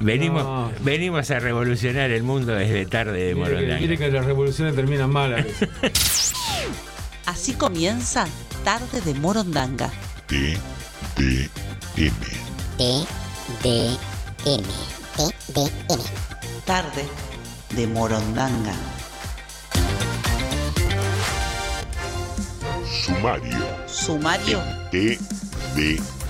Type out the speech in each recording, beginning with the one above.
Venimos, No. venimos a revolucionar el mundo desde tarde de Morondanga. mire que las revoluciones terminan mal a veces. Así comienza Tarde de Morondanga. T, D, M. T, D, M. T, D, M. Tarde de Morondanga. Sumario. Sumario T, D, M.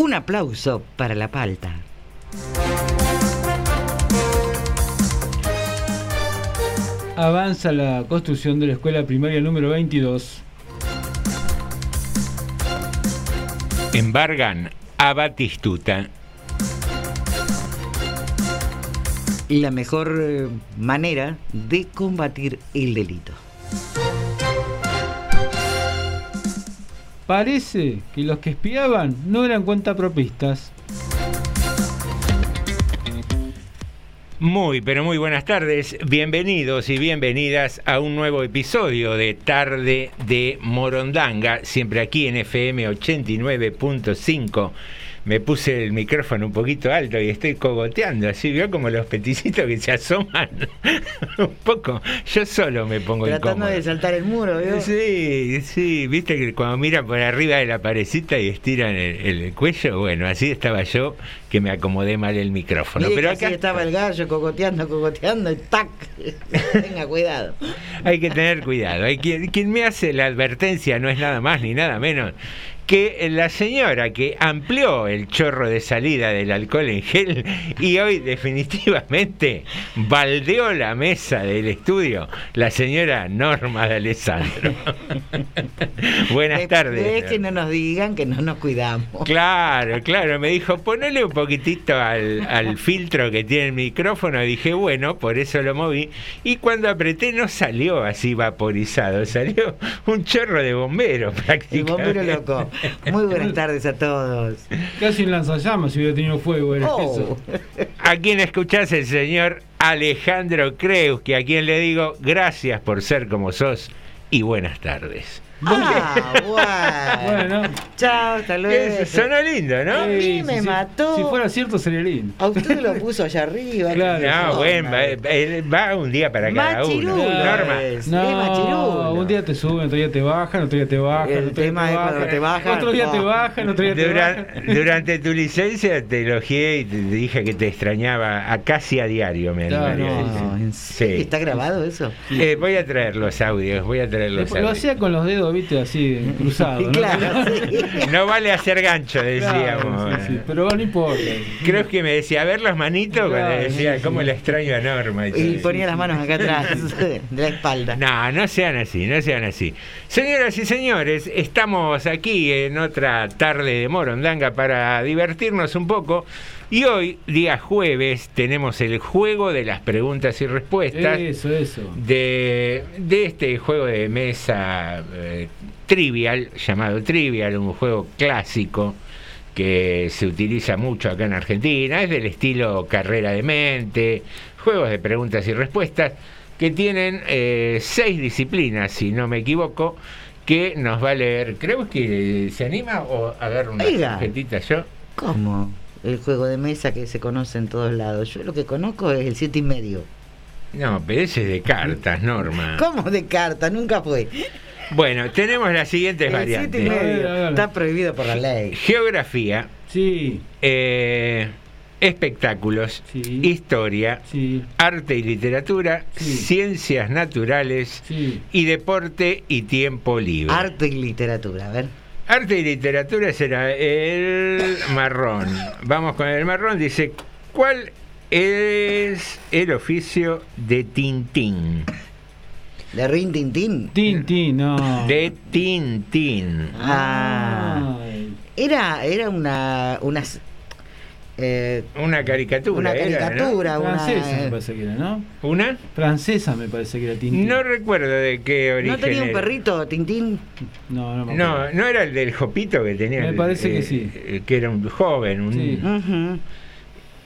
Un aplauso para la palta. Avanza la construcción de la escuela primaria número 22. Embargan a Batistuta. La mejor eh, manera de combatir el delito. Parece que los que espiaban no eran cuentapropistas. Muy, pero muy buenas tardes. Bienvenidos y bienvenidas a un nuevo episodio de Tarde de Morondanga, siempre aquí en FM 89.5. Me puse el micrófono un poquito alto y estoy cogoteando, así vio como los peticitos que se asoman un poco. Yo solo me pongo Tratando incómodo. de saltar el muro, ¿vio? Sí, sí, viste que cuando miran por arriba de la parecita y estiran el, el cuello, bueno, así estaba yo que me acomodé mal el micrófono. Mire Pero que así acá estaba el gallo cocoteando, cocoteando y ¡tac! Tenga cuidado. hay que tener cuidado. Hay quien, quien me hace la advertencia no es nada más ni nada menos que la señora que amplió el chorro de salida del alcohol en gel y hoy definitivamente baldeó la mesa del estudio, la señora Norma de Alessandro. Buenas Después tardes. que no nos digan que no nos cuidamos. Claro, claro, me dijo, ponele un poquitito al, al filtro que tiene el micrófono. Dije, bueno, por eso lo moví. Y cuando apreté no salió así vaporizado, salió un chorro de bombero El prácticamente. bombero loco. Muy buenas tardes a todos. Casi un lanzallamas si hubiera tenido fuego era Oh. eso. A quien escuchás el señor Alejandro Creus, que a quien le digo gracias por ser como sos y buenas tardes. Ah, bueno. Bueno, Chao, hasta luego. Sonó lindo, ¿no? A mí sí, me sí, mató. Si fuera cierto, sería lindo. A usted lo puso allá arriba. Claro. No, No, bueno, va, madre. eh, va un día para cada Machirulo. uno. Norma. Sí, No, un día te suben, otro día te bajan, otro día te bajan. El otro día tema es cuando te bajan, Otro día te no. bajan, otro día te bajan. durante tu licencia te elogié y te te dije que te extrañaba a casi a diario, me no. Sí. ¿Está grabado eso? Eh, voy a traer los audios, voy a traer los Después Lo audios. hacía con los dedos, viste, así cruzados. ¿no? Claro, sí. No vale hacer gancho, decíamos. Claro, sí, sí, pero no importa. Creo que me decía, a ver los manitos, cuando decía, sí, ¿cómo sí. le extraño a Norma? Y Y ponía las manos acá atrás de la espalda. No, no sean así, no sean así. Señoras y señores, estamos aquí en otra tarde de Morondanga para divertirnos un poco. Y hoy, día jueves, tenemos el juego de las preguntas y respuestas Eso, eso. de, de este juego de mesa eh, trivial, llamado Trivial, un juego clásico que se utiliza mucho acá en Argentina, es del estilo carrera de mente, juegos de preguntas y respuestas, que tienen eh, seis disciplinas, si no me equivoco, que nos va a leer. Creo que se anima o a dar una tarjetita yo. ¿Cómo? El juego de mesa que se conoce en todos lados. Yo lo que conozco es el siete y medio. No, pero ese es de cartas, Norma. ¿Cómo de carta? Nunca fue. Bueno, tenemos las siguientes El siete y variantes. Medio. ver. Está prohibido por la ley. Geografía, Sí, eh, espectáculos, Sí. historia, sí, arte y literatura, Sí. ciencias naturales sí. y deporte y tiempo libre. Arte y literatura, a ver. Arte y literatura será el marrón. Vamos con el marrón. Dice, ¿cuál es el oficio de Tintín? De Rin Tin Tin. Tintín, no. De Tintín. Ah. Era, era una. Unas, eh, Una caricatura. una era, ¿no? caricatura, una. Francesa me parece que era, ¿no? ¿Una? Francesa me parece que era Tintín. No recuerdo de qué origen ¿No tenía un perrito, Tintín? no, no me No, acuerdo. no era el del Jopito que tenía. Me el- parece que eh, sí. eh, Que era un joven, un Sí.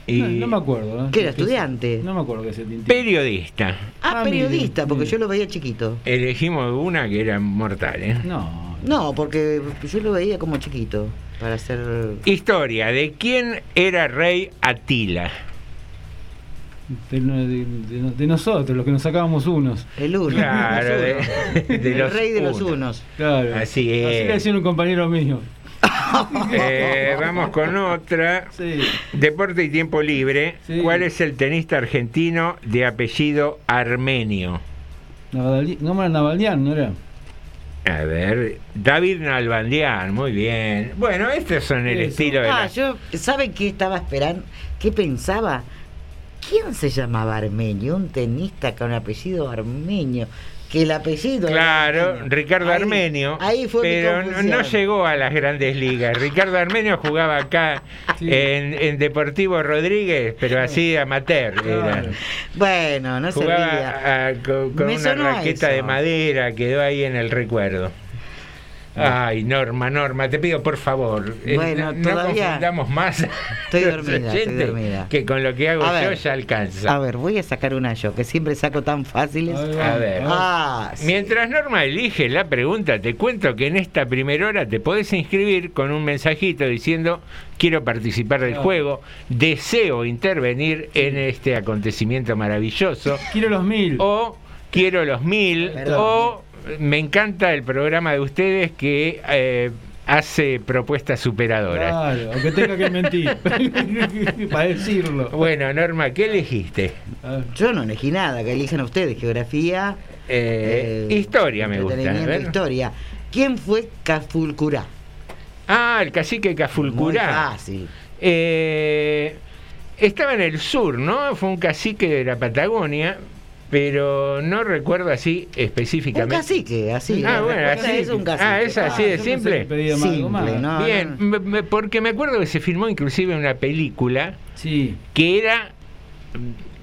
Y No, no me acuerdo. ¿eh? ¿Que era estudiante? No me acuerdo que sea Tintín. periodista. Ah, Ah, periodista, mire, porque mire. yo lo veía chiquito. Elegimos una que era mortal. ¿eh? No. No, porque yo lo veía como chiquito. Para ser. Historia, ¿de quién era rey Atila? De, de- de- de nosotros, los que nos sacábamos unos. El uno. Claro, de- el los rey de los unos. unos. Claro. Así Así es. le decía un compañero mío. Eh, vamos con otra. Sí. Deporte y tiempo libre. Sí. ¿Cuál es el tenista argentino de apellido armenio? Navali- no era Navaldián, ¿no era? A ver, David Nalbandián, muy bien. Bueno, estos son el Eso. estilo de Ah, la- yo. ¿Sabe qué estaba esperando? ¿Qué pensaba? ¿Quién se llamaba Armenio? Un tenista con apellido armenio. Que el apellido. Claro, armenio. Ricardo Ahí- Armenio, Ahí fue pero no- llegó a las grandes ligas. Ricardo Armenio jugaba acá Sí. en, en Deportivo Rodríguez, pero así amateur. era. Bueno, no servía. Jugaba con, una raqueta eso. de madera, quedó ahí en el recuerdo. Ay, Norma, Norma, te pido por favor, eh, Bueno, no, no todavía confundamos más estoy dormida, estoy dormida. que con lo que hago A yo ver. ya alcanza. A ver, voy a sacar una yo, que siempre saco tan fáciles. A ver. Ah, sí. Mientras Norma elige la pregunta, te cuento que en esta primera hora te podés inscribir con un mensajito diciendo quiero participar del Ah. juego, deseo intervenir en este acontecimiento maravilloso, Quiero los mil. o quiero los mil, Perdón. o me encanta el programa de ustedes que eh, hace propuestas superadoras. Claro, aunque tenga que mentir. Para decirlo. Bueno, Norma, ¿qué elegiste? Yo no elegí nada, que elijan ustedes, geografía. Eh, eh, historia me gusta. ver. historia. ¿Quién fue Cafulcurá? Ah, el cacique Cafulcurá. Fácil. Eh, estaba en el sur, ¿no? Fue un cacique de la Patagonia, pero no recuerdo así Un específicamente. cacique, así. Ah, bueno, así. es un cacique. Ah, es así de yo pensé simple. más, Simple, más. ¿no? Bien, me- me- porque me acuerdo que se filmó inclusive una película Sí. que era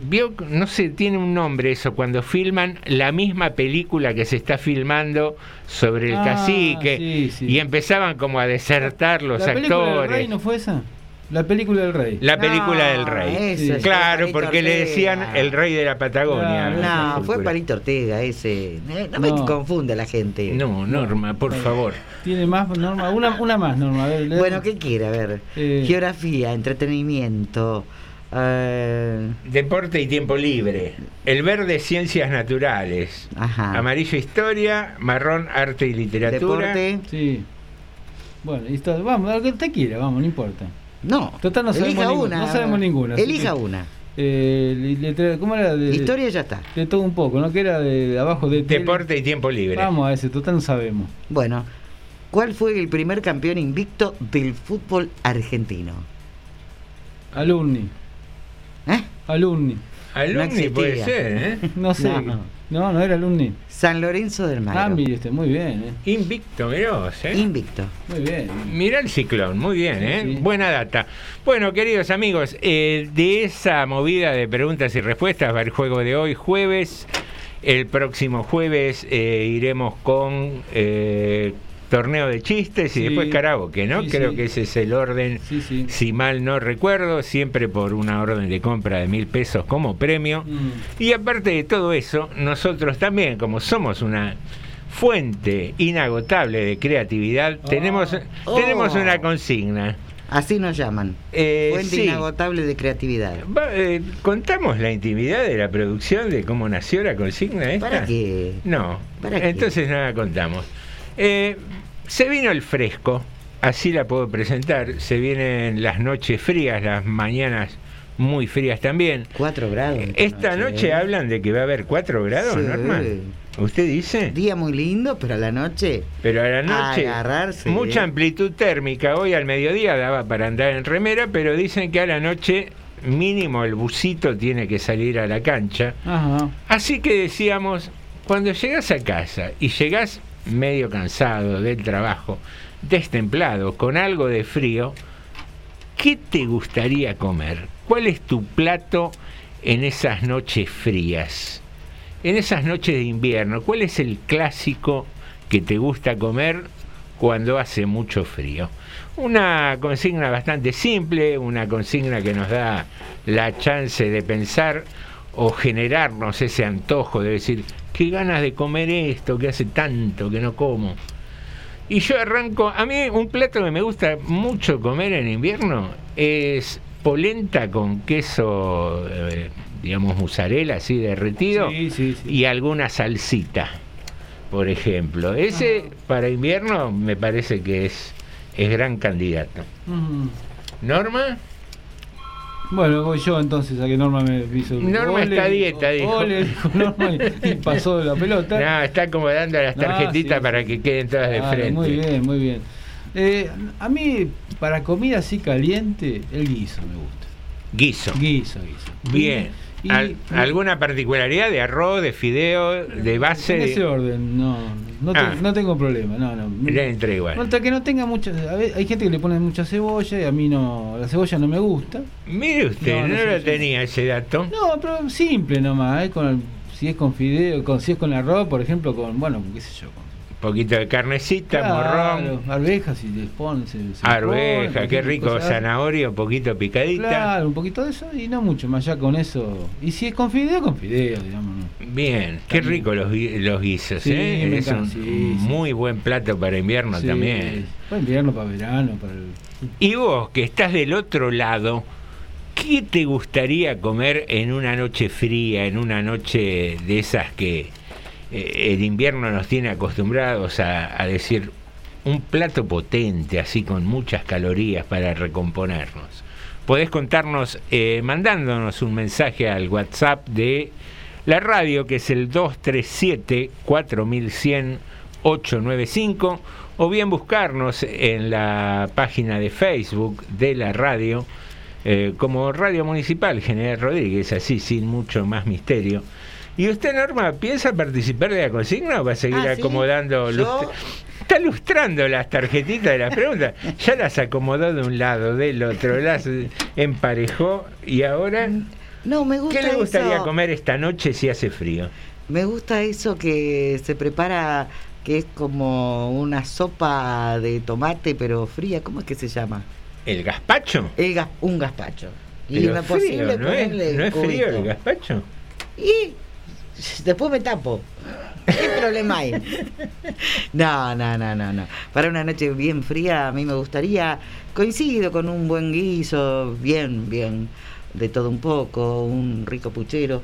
vio no sé tiene un nombre eso cuando filman la misma película que se está filmando sobre el Ah, cacique sí, sí. y empezaban como a desertar los ¿La película del actores rey no fue esa? La película del rey. La No, película del rey. ese es claro, porque le decían el rey de la Patagonia. Claro. No, fue Palito Ortega ese. No, me No. confunde la gente. No, Norma, por favor. Tiene más, Norma. Una, una más, Norma. A ver, le- Bueno, ¿qué quiere? A ver. Eh. Geografía, entretenimiento. eh, Deporte y tiempo libre. El verde, ciencias naturales. Ajá. Amarillo, historia. Marrón, arte y literatura. deporte. Sí. Bueno, vamos, lo que usted quiera, vamos, no importa. No. Total, no sabemos elija ninguna, una. no sabemos ninguna, Elija que- una. Eh, ¿Cómo era? De, Historia ya está. De todo un poco, ¿no? Que era de, de abajo de. tele. Deporte y tiempo libre. Vamos a ese, total no sabemos. Bueno, ¿cuál fue el primer campeón invicto del fútbol argentino? Alumni. ¿Eh? Alumni. Alumni existía. puede ser, ¿eh? No sé. No. No, no, era alumni. San Lorenzo del Mar. Ah, mire usted, muy bien, ¿eh? Invicto, mirá vos, ¿eh? Invicto. Muy bien. Mirá el ciclón, muy bien, ¿eh? Sí, sí. Buena data. Bueno, queridos amigos, eh, de esa movida de preguntas y respuestas va el juego de hoy, jueves. El próximo jueves eh, iremos con eh, torneo de chistes y Sí. después karaoke, ¿no? Sí, Creo sí. que ese es el orden, Sí, sí. si mal no recuerdo, siempre por una orden de compra de mil pesos como premio. Mm. Y aparte de todo eso, nosotros también, como somos una fuente inagotable de creatividad, Ah. tenemos, Oh. tenemos una consigna. Así nos llaman. Eh, Fuente sí. inagotable de creatividad. Va, eh, ¿Contamos la intimidad de la producción de cómo nació la consigna esta? ¿Para qué? No, ¿Para qué? entonces no la contamos. Eh, se vino el fresco, así la puedo presentar. Se vienen las noches frías, las mañanas muy frías también. Cuatro grados. Esta noche ¿eh? hablan de que va a haber 4 grados, Sí. Norma. ¿Usted dice? Día muy lindo, pero a la noche. Pero a la noche, Agarrarse. mucha amplitud térmica. Hoy al mediodía daba para andar en remera, pero dicen que a la noche mínimo el busito tiene que salir a la cancha. Ajá. Así que decíamos, cuando llegas a casa y llegás medio cansado del trabajo, destemplado, con algo de frío, ¿qué te gustaría comer? ¿Cuál es tu plato en esas noches frías? En esas noches de invierno, ¿cuál es el clásico que te gusta comer cuando hace mucho frío? Una consigna bastante simple, una consigna que nos da la chance de pensar o generarnos ese antojo de decir, qué ganas de comer esto que hace tanto que no como. Y yo arranco, a mí un plato que me gusta mucho comer en invierno es polenta con queso, eh, digamos, mozzarella así derretido Sí, sí, sí. y alguna salsita, por ejemplo. Ese para invierno me parece que es, es gran candidato. Norma, Bueno, voy yo entonces a que Norma me hizo. Norma está a dieta, dijo. Ole, dijo Norma y, y pasó la pelota. no, está acomodando las tarjetitas sí, para que queden todas de frente. Muy bien, muy bien. Eh, a mí, para comida así caliente, el guiso me gusta. Guiso. Guiso, guiso. Bien. Y- Al- y- ¿Alguna particularidad de arroz, de fideo, de base? En de- ese orden, no. No, te- Ah. no tengo problema, no, no. Le entra igual. Hasta que no tenga mucha. a ver, hay gente que le pone mucha cebolla y a mí no. La cebolla no me gusta. Mire usted, No, no, lo tenía ese dato. No, pero simple nomás, ¿eh? Con el- si es con fideo, con, si es con arroz, por ejemplo, con, bueno, qué sé yo, con poquito de carnecita, morrón, Claro, ponen, se, se arveja, qué rico, zanahoria, un poquito picadita. Claro, un poquito de eso y no mucho más allá con eso. Y si es con fideo, con fideo, digamos. ¿no? Bien, qué rico los, los guisos, Sí, ¿eh? Es un encanta, sí, sí. muy buen plato para invierno también. Para invierno, para verano, para el... Y vos, que estás del otro lado, ¿qué te gustaría comer en una noche fría, en una noche de esas que eh, el invierno nos tiene acostumbrados a, decir un plato potente, así con muchas calorías para recomponernos? Podés contarnos eh, mandándonos un mensaje al WhatsApp de la radio, que es el 237-4100-895, o bien buscarnos en la página de Facebook de la radio, eh, como Radio Municipal General Rodríguez, así sin mucho más misterio. ¿Y usted, Norma, piensa participar de la consigna o va a seguir Ah, acomodando? Lustre- Está lustrando las tarjetitas de las preguntas. Ya las acomodó de un lado, del otro, las emparejó y ahora. No, me gusta ¿Qué le gustaría eso. comer esta noche si hace frío? Me gusta eso que se prepara, que es como una sopa de tomate, pero fría. ¿Cómo es que se llama? ¿El gazpacho? El gas- un gazpacho. Y Pero frío, posible ¿no, es, ¿no es frío el gazpacho? Y después me tapo. ¿Qué problema hay? No, no, no, no, no. Para una noche bien fría, a mí me gustaría, coincido con un buen guiso, bien, bien, de todo un poco, un rico puchero.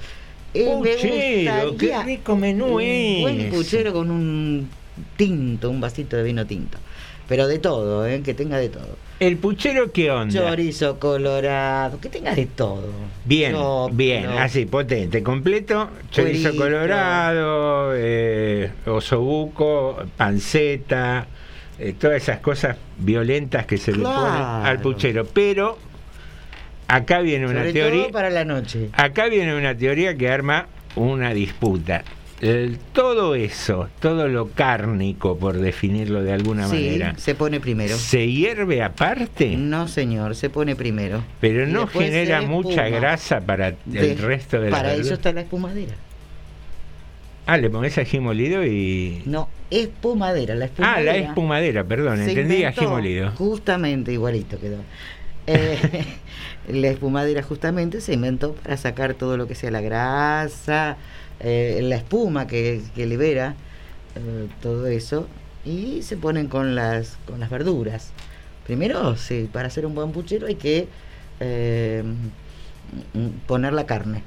Eh, Puchero, qué rico menú un es. buen puchero con un tinto, un vasito de vino tinto. Pero de todo, ¿eh? que tenga de todo. ¿El puchero qué onda? Chorizo colorado, que tenga de todo. Bien, bien, así, potente, completo, chorizo Cuerito. colorado, eh, osobuco, panceta, eh, todas esas cosas violentas que se le ponen al puchero. Pero acá viene una Sobre teoría, todo para la noche. acá viene una teoría que arma una disputa. El- todo eso, todo lo cárnico, por definirlo de alguna Sí, manera, se pone primero. ¿se hierve aparte? No, señor, se pone primero. Pero Y no genera mucha grasa para el De- resto de la Para eso está la espumadera. Ah, le pones ají molido y. No, espumadera, la Ah, espumadera. la espumadera, perdón, entendí ají molido. Justamente, igualito quedó. Eh, la espumadera justamente se inventó para sacar todo lo que sea la grasa, eh, la espuma que, que libera eh, todo eso y se ponen con las con las verduras. Primero, sí, para hacer un buen puchero hay que eh, m- poner la carne.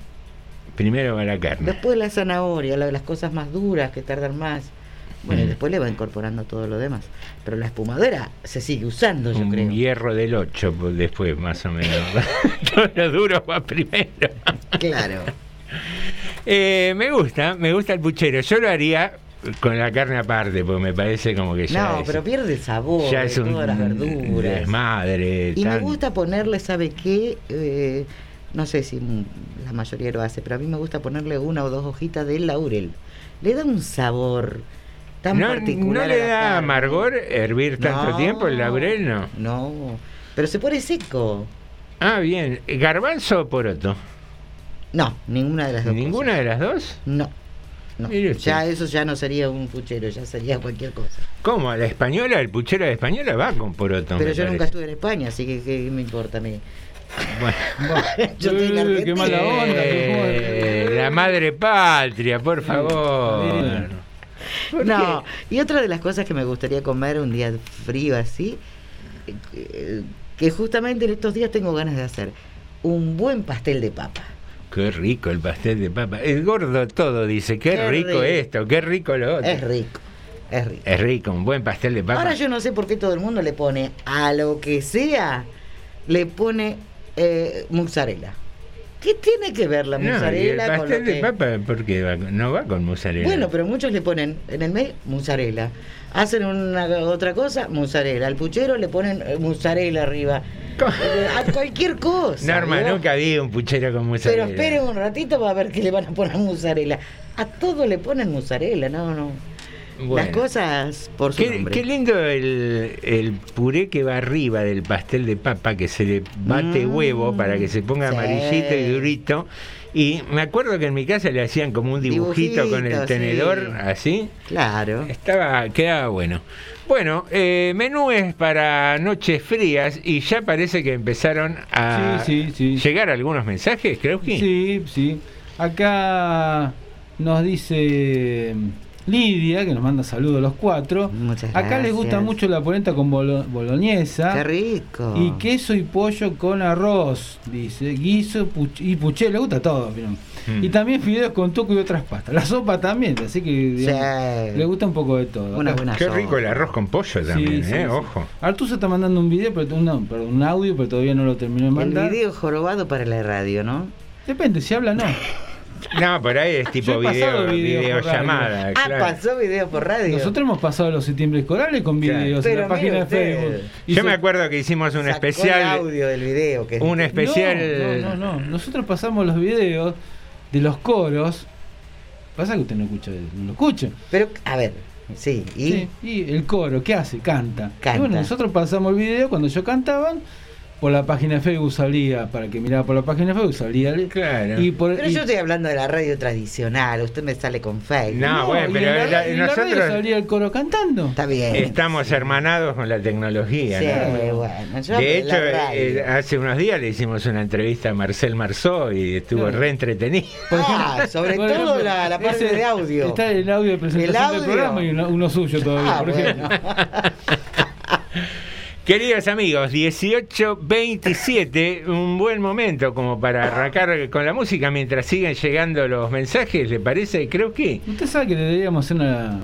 Primero va la carne. Después la zanahoria, la- las cosas más duras que tardan más. Bueno, y Mm. después le va incorporando todo lo demás. Pero la espumadera se sigue usando, yo Un creo. hierro del 8 pues, después, más o menos. Todo lo duro va primero. Claro. Eh, me gusta, me gusta el puchero. Yo lo haría con la carne aparte, porque me parece como que ya No, es, pero pierde el sabor ya es un todas las verduras. desmadre. Y me gusta ponerle, ¿sabe qué? Eh, no sé si la mayoría lo hace, pero a mí me gusta ponerle una o dos hojitas de laurel. Le da un sabor tan ¿No, particular. ¿No le da amargor hervir tanto No, tiempo el laurel? No. No, pero se pone seco. Ah, bien. ¿Garbanzo o poroto? No, ninguna de las dos. ¿Ninguna de las dos? No. Ya eso ya no sería un puchero, ya sería cualquier cosa. ¿Cómo? ¿La española, el puchero de española va con poroto? Pero yo nunca estuve en España, así que ¿qué me importa a mí? Bueno. yo Argentina. qué mala onda. Eh, la madre patria, por favor. bien. ¿Por No, y otra de las cosas que me gustaría comer un día frío así, eh, que justamente en estos días tengo ganas de hacer, un buen pastel de papa. Qué rico el pastel de papa. El gordo todo dice, qué, Qué rico, rico. esto, qué rico lo otro. Es rico, es rico. Es rico, un buen pastel de papa. Ahora yo no sé por qué todo el mundo le pone a lo que sea, le pone eh, mozzarella. ¿Qué tiene que ver la No, el mozzarella con lo pastel de que... papa, ¿por qué va con- no va con mozzarella? Bueno, pero muchos le ponen en el medio mozzarella. Hacen una otra cosa, mozzarella. Al puchero le ponen eh, mozzarella arriba. ¿Cómo? A cualquier cosa. Norma, ¿vio? nunca vi un puchero con mozzarella. Pero esperen un ratito va a ver que le van a poner mozzarella. A todo le ponen mozzarella, no, no. Bueno. Las cosas por su Qué, nombre. qué lindo el, el puré que va arriba del pastel de papa, que se le bate Mm, huevo para que se ponga sí. amarillito y durito. Y me acuerdo que en mi casa le hacían como un dibujito con el tenedor, sí. así. Claro. Estaba, quedaba bueno. Bueno, eh, menúes para noches frías y ya parece que empezaron a Sí, sí, sí. llegar algunos mensajes, creo que. Sí, sí. Acá nos dice Lidia, que nos manda saludos a los cuatro. Muchas Acá les gusta mucho la polenta con bolo- boloñesa. Qué rico. Y queso y pollo con arroz, dice. Guiso puch- y puché, le gusta todo. pero- Mm. Y también fideos con tuco y otras pastas. La sopa también, así que digamos, Sí. le gusta un poco de todo. Una Acá- buena Qué sopa. rico el arroz con pollo también, Sí, sí, ¿eh? sí. Ojo. Artuso está mandando un video, pero no, perdón, un audio, pero todavía no lo terminó de El mandar. video jorobado para la radio, ¿no? Depende, si habla no. No, por ahí es tipo video, videos por videollamada. Ah, claro. pasó video por radio. Nosotros hemos pasado los septiembre escolares con Claro. videos en Pero la página de. Facebook. Yo se- me acuerdo que hicimos un Sacó especial. el audio del video. Que Un especial. No, no, no, Nosotros pasamos los videos de los coros. Pasa que usted no escucha, no lo escucha. Pero, a ver, sí, y Sí, y el coro, ¿qué hace? Canta. Canta. Y bueno, nosotros pasamos el video cuando yo cantaban por la página de Facebook salía, para que miraba por la página de Facebook salía. Claro. Y por, Pero y- yo estoy hablando de la radio tradicional, usted me sale con Facebook. No, bueno, y pero en la- la- en la radio nosotros salía el coro cantando. Está bien. estamos hermanados con la tecnología. Sí, ¿no? bueno, yo De la hecho, radio. eh, hace unos días le hicimos una entrevista a Marcel Marceau y estuvo Claro. re entretenido. Ah, sobre Por todo ejemplo, la, la parte ese- de audio. Está el audio de presentación El del audio. programa y uno, uno suyo todavía, Ah, por ejemplo. bueno. Queridos amigos, 18.27, un buen momento como para arrancar con la música mientras siguen llegando los mensajes, ¿le parece? Creo que... Usted sabe que deberíamos hacer una.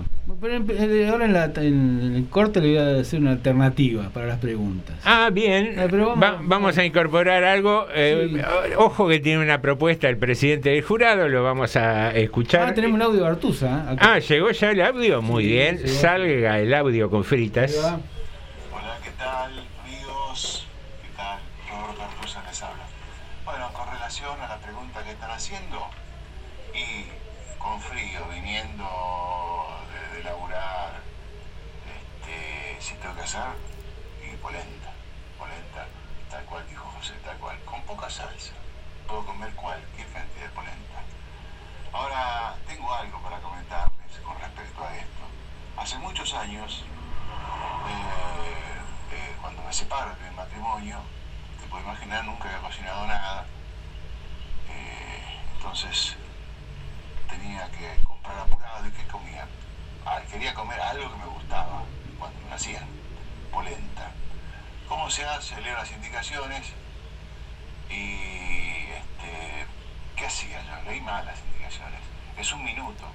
ahora en, la- en el corte le voy a hacer una alternativa para las preguntas. Ah, bien, Eh, vamos- Va- vamos a incorporar algo. eh, Sí. Ojo que tiene una propuesta el presidente del jurado, lo vamos a escuchar. Ah, tenemos un audio de Artusa. ¿eh? Acá. Ah, llegó ya el audio, muy Sí, bien, llegó. salga el audio con fritas. ¿Qué tal, amigos? ¿Qué tal? Roberto Artusa les habla. Bueno, con relación a la pregunta que están haciendo, y con frío, viniendo de, de laburar, este, si tengo que hacer, y polenta, polenta, tal cual dijo José, tal cual, con poca salsa. Puedo comer cualquier cantidad de polenta. Ahora, tengo algo para comentarles con respecto a esto. Hace muchos años, eh, eh, cuando me separo de mi matrimonio, te puedo imaginar, nunca había cocinado nada. Eh, entonces tenía que comprar apurado y ¿qué comía? Ah, quería comer algo que me gustaba cuando me hacían polenta. ¿Cómo se hace? Leo las indicaciones y este, ¿qué hacía yo? Leí mal las indicaciones. Es un minuto.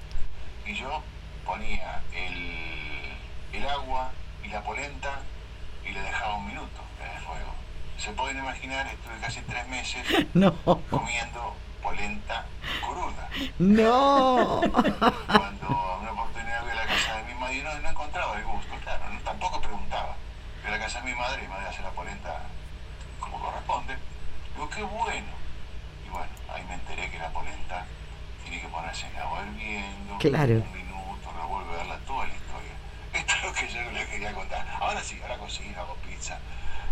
Y yo ponía el, el agua y la polenta y le dejaba un minuto en el fuego. Se pueden imaginar, estuve casi tres meses No, comiendo polenta cruda. no. Cuando una oportunidad a la casa de mi madre no, no encontraba el gusto, claro, no- tampoco preguntaba. Fui a la casa de mi madre y mi madre hace la polenta como corresponde. Digo, qué bueno. Y bueno, ahí me enteré que la polenta tiene que ponerse en agua hirviendo, Claro. un minuto, revolverla, toda la historia. Esto es lo que yo les quería contar. Ahora sí, ahora cocino, hago pizza,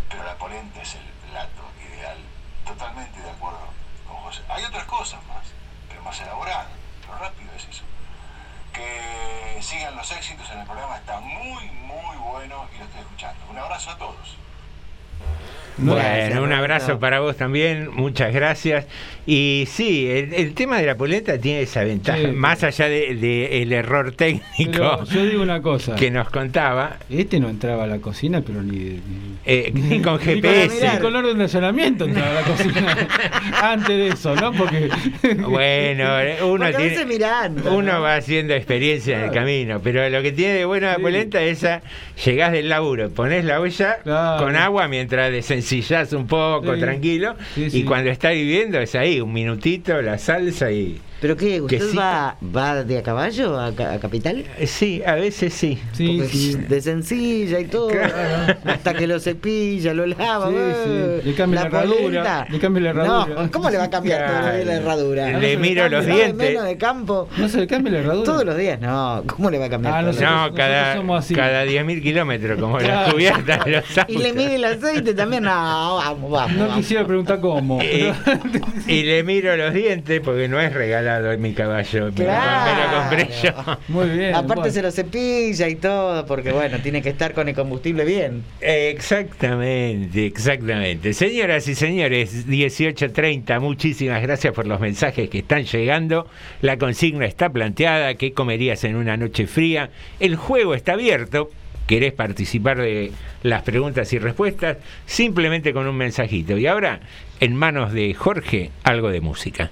pero la polenta es el plato ideal. Totalmente de acuerdo con José. Hay otras cosas más, pero más elaboradas. Lo rápido es eso. Que sigan los éxitos en el programa, está muy, muy bueno y lo estoy escuchando. Un abrazo a todos. Bueno, Gracias, un abrazo para vos también, muchas gracias. Y sí, el, el tema de la polenta tiene esa ventaja, Sí. más allá del de, el error técnico yo digo una cosa. que nos contaba, Este no entraba a la cocina, pero ni. ni eh, ni con GPS. Ni con orden de allanamiento entraba a la cocina. Antes de eso, ¿no? Porque. Bueno, uno Porque tiene, mirando. uno ¿no? va haciendo experiencia en el camino, pero lo que tiene de bueno la Sí. polenta es esa, llegás del laburo, pones la olla Claro. con agua mientras desencillás un poco, Sí. tranquilo, Sí, y cuando está hirviendo es ahí, un minutito, la salsa y... ¿Pero qué? ¿Usted Quesito. va, va de a caballo a, a Capital? Eh, Sí, a veces sí. Sí, sí. De sencilla y todo. Hasta que lo cepilla, lo lava. Sí, sí. Le cambia la herradura, polenta. le cambia la herradura. No, ¿cómo le va a cambiar todos los días la herradura? Le ¿No miro los dientes. menos de campo. No se le cambia la herradura. Todos los días, no. ¿Cómo le va a cambiar? Ah, nosotros- No, cada, cada 10.000 kilómetros, como la Claro. cubierta de los días? Y le autos. mide el aceite también. No, vamos, vamos. No vamos. quisiera preguntar cómo. Y, pero- y le miro los dientes porque no es regalado mi caballo, me lo- me lo compré yo. Muy bien. Aparte bueno. se lo cepilla y todo, porque bueno, tiene que estar con el combustible bien. Exactamente, exactamente. Señoras y señores, 18.30, muchísimas gracias por los mensajes que están llegando. La consigna está planteada, ¿qué comerías en una noche fría? El juego está abierto. ¿Querés participar de las preguntas y respuestas? Simplemente con un mensajito. Y ahora, en manos de Jorge, algo de música.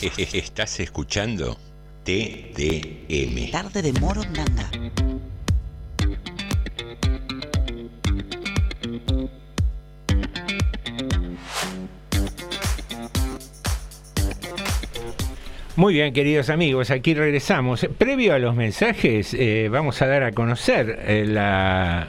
Estás escuchando TDM. Tarde de Morondanga. Muy bien, queridos amigos, aquí regresamos. Previo a los mensajes, eh, vamos a dar a conocer eh, la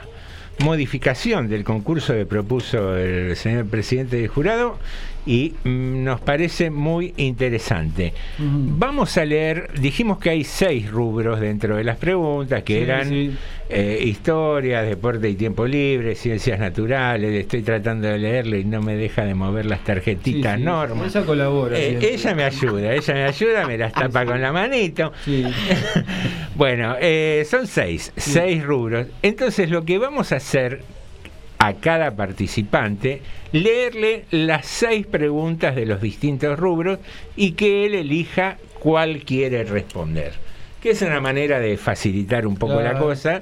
modificación del concurso que propuso el señor presidente del jurado y mm, nos parece muy interesante. Vamos a leer, dijimos que hay seis rubros dentro de las preguntas, que Sí, eran sí. Eh, historia, deporte y tiempo libre, ciencias naturales, estoy tratando de leerlo y no me deja de mover las tarjetitas Sí, sí. normas. Ella colabora. Eh, ella me ayuda, ella me ayuda, me las tapa con la manito. bueno, eh, son seis, seis rubros. Entonces lo que vamos a hacer a cada participante, leerle las seis preguntas de los distintos rubros y que él elija cuál quiere responder. Que es una manera de facilitar un poco la cosa,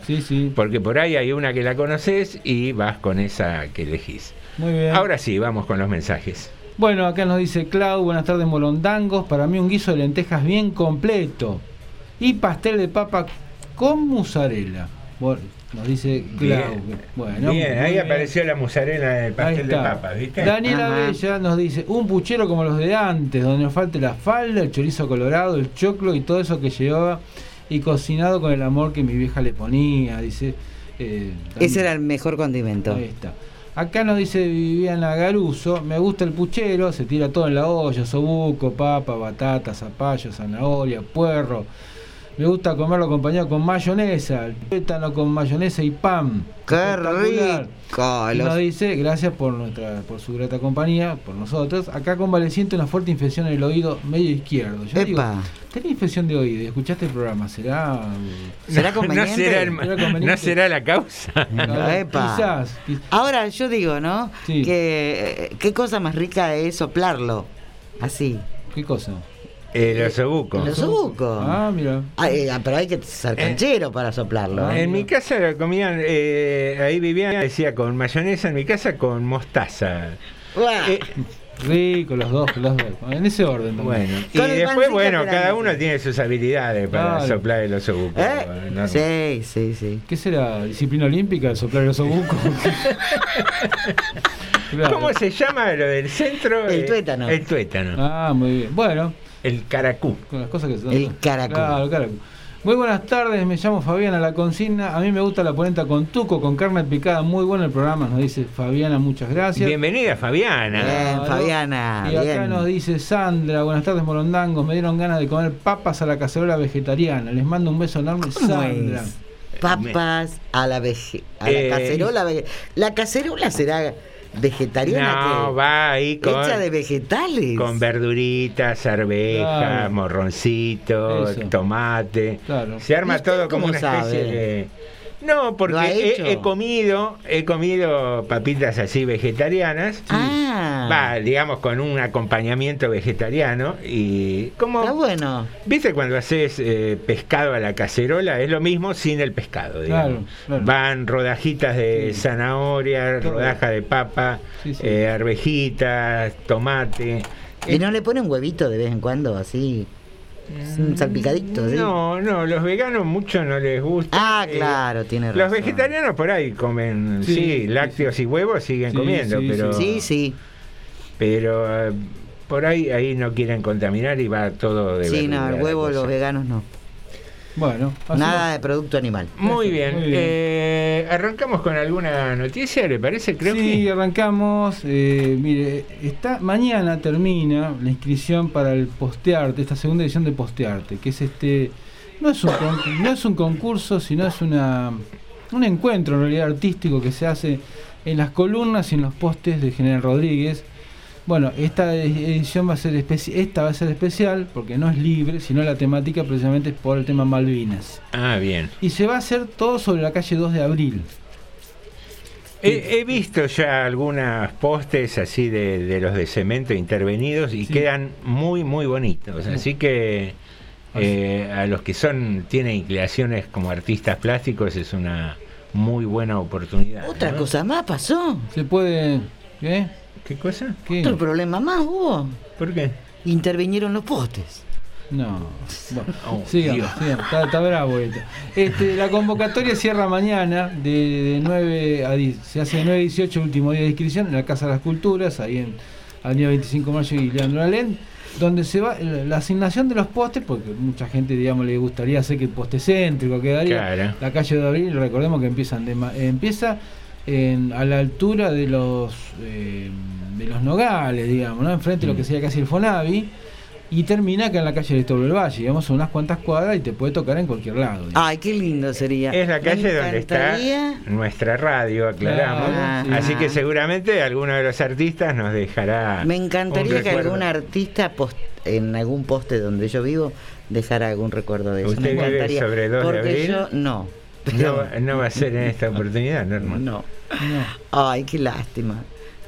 porque por ahí hay una que la conoces y vas con esa que elegís. Muy bien. Ahora sí, vamos con los mensajes. Bueno, acá nos dice Clau, buenas tardes molondangos. Para mí un guiso de lentejas bien completo. Y pastel de papa con mozzarella. Nos dice Clau. Bien. Bueno, Bien, ahí bien. apareció la musarela del pastel de papa, ¿viste? Daniela Ajá. Bella nos dice, un puchero como los de antes, donde nos falte la falda, el chorizo colorado, el choclo y todo eso que llevaba y cocinado con el amor que mi vieja le ponía, dice. eh, Ese era el mejor condimento. Ahí está. Acá nos dice Viviana Garuso, me gusta el puchero, se tira todo en la olla, sobuco, papa, batata, zapallo, zanahoria, puerro. Me gusta comerlo acompañado con mayonesa, el tuétano con mayonesa y pan. ¡Qué rico! Y nos dice, gracias por nuestra, por su grata compañía, por nosotros. Acá convaleciente una fuerte infección en el oído medio izquierdo. Yo digo, Epa. tenés infección de oído, escuchaste el programa, ¿será? ¿Será No conveniente? será, el- ¿Será conveniente? no será la causa. Epa. Quizás, quiz- Ahora yo digo, ¿no? Sí. Que eh, qué cosa más rica es soplarlo. Así. ¿Qué cosa? El osobuco. El osobuco. Ah, mira. Ah, eh, pero hay que ser canchero para soplarlo. ¿eh? En mi casa lo comían, eh, ahí vivían, decía con mayonesa, en mi casa con mostaza. Eh, Rico, los dos, los dos. En ese orden también. bueno, y después, bueno, cada uno tiene sus habilidades para Claro. soplar el osobuco. ¿Eh? ¿no? Sí, sí, sí. ¿Qué será? ¿Disciplina olímpica? ¿Soplar el osobuco? Claro. ¿Cómo se llama lo del centro? El Eh, tuétano. El tuétano. Ah, muy bien. Bueno, El caracú. con las cosas que son. El caracol. Claro, el caracol. Muy buenas tardes, me llamo Fabiana La Consigna. A mí me gusta la polenta con tuco, con carne picada. Muy bueno el programa, nos dice Fabiana, muchas gracias. Bienvenida, Fabiana. Bien. Fabiana, Y acá bien. nos dice Sandra, buenas tardes morondangos, me dieron ganas de comer papas a la cacerola vegetariana. Les mando un beso enorme, ¿Cómo Sandra. es? Papas a la veje- a Eh, la cacerola. vege- La cacerola será vegetariana No, que va ahí con, hecha de vegetales. con verduritas, arveja, Claro. morroncito, Eso. tomate. Claro. Se arma ¿Y usted todo como una especie de. No, porque he, he comido, he comido papitas así vegetarianas. Ah, Va, digamos, con un acompañamiento vegetariano y como está bueno. ¿Viste cuando haces eh, pescado a la cacerola? Es lo mismo sin el pescado, digamos. Claro, claro. Van rodajitas de Sí. zanahoria, Todo. rodaja de papa, Sí, sí. eh, arvejitas, tomate. ¿Y no le pone un huevito de vez en cuando así? Un salpicadito, ¿sí? No, no, los veganos mucho no les gusta. Ah, Eh, claro, tiene razón. Los vegetarianos por ahí comen, Sí, sí, sí, lácteos y huevos siguen Sí, comiendo, sí, pero Sí, sí. pero eh, por ahí ahí no quieren contaminar y va todo de Sí, no, el huevo cosa. los veganos no. Bueno, así Nada de producto animal. Muy bien. Muy bien. Eh, arrancamos con alguna noticia, ¿le parece? Creo sí, que. arrancamos. eh, mire, está mañana termina la inscripción para el Postearte, esta segunda edición de Postearte, que es este. No es un, con- no es un concurso, sino es una un encuentro en realidad artístico que se hace en las columnas y en los postes de General Rodríguez. Bueno, esta edición va a ser especi- esta va a ser especial porque no es libre, sino la temática precisamente es por el tema Malvinas. Ah, bien. Y se va a hacer todo sobre la calle 2 de abril. He, he visto ya algunos postes así de, de los de cemento intervenidos y Sí. quedan muy, muy bonitos. Sí. Así que eh, a los que son tienen inclinaciones como artistas plásticos es una muy buena oportunidad. Otra ¿no? cosa más pasó. Se puede. ¿Qué? ¿Qué cosa? ¿Qué? Otro problema más hubo. ¿Por qué? Intervinieron los postes. No. Bueno, Oh, Dios. sigamos. Está, está bravo esto. Este, la convocatoria cierra mañana de, de 9 a 10. Se hace de 9 a 18 el último día de inscripción en la Casa de las Culturas, ahí en Avenida 25 de Mayo y Leandro Alén, donde se va la la asignación de los postes, porque mucha gente, digamos, le gustaría hacer que el poste céntrico quedaría. Claro. La calle de Abril, recordemos que empiezan de ma- empieza en- a la altura de los eh, de los nogales, digamos, ¿no? enfrente de lo que sería casi el Fonavi, y termina acá en la calle de Toblo del Valle, digamos, son unas cuantas cuadras y te puede tocar en cualquier lado. digamos. Ay, qué lindo sería. Es la calle donde está nuestra radio, aclaramos. Claro, sí. Así que seguramente alguno de los artistas nos dejará. Me un encantaría que algún artista post- en algún poste donde yo vivo dejara algún recuerdo de eso. ¿Usted Me vive encantaría. sobre 2 de Porque abril? yo no. No, no va a ser en esta oportunidad, Norma. No. No. Ay, qué lástima.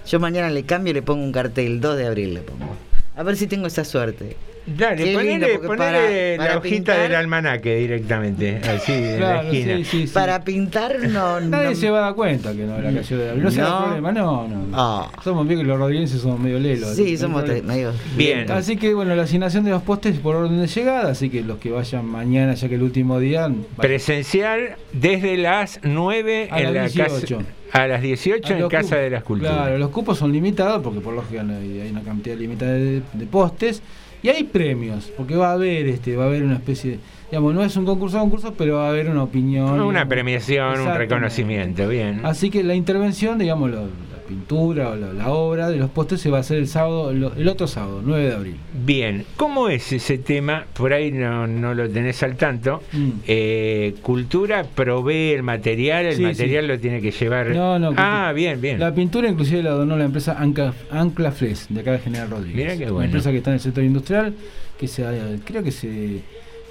Yo mañana le cambio y le pongo un cartel, 2 de abril le pongo. A ver si tengo esa suerte. Dale, Qué ponele, ponele para- la para hojita pintar- del almanaque directamente, así en la esquina. sí, sí, sí. Para pintar no... Nadie no- se va a dar cuenta que no la cayó de abril. No, No. problema, no, no. Ah. Somos bien que los rodrienses somos medio lelos. Sí, somos medio... Bien. Así que bueno, la asignación de los postes por orden de llegada, así que los que vayan mañana, ya que el último día, vayan. Presencial desde las 9 A en la las casa 18. a las 18 Ah, en Casa cupos. de las Culturas. Claro, los cupos son limitados porque por lógica hay una cantidad limitada de, de postes y hay premios, porque va a haber este, va a haber una especie de, digamos, no es un concurso de concursos, pero va a haber una opinión. Una digamos. premiación, un reconocimiento, bien. Así que la intervención, digamos, lo- pintura o la, la obra de los postes se va a hacer el sábado, el, el otro sábado, 9 de abril. Bien, ¿cómo es ese tema? Por ahí no, no lo tenés al tanto. Mm. Eh, cultura provee el material, el Sí, material lo tiene que llevar. No, no, Ah, bien, bien. La pintura inclusive la donó la empresa Anca, Ancla Fles, de acá de General Rodríguez. Mirá qué Una bueno. empresa que está en el sector industrial, que se, creo que se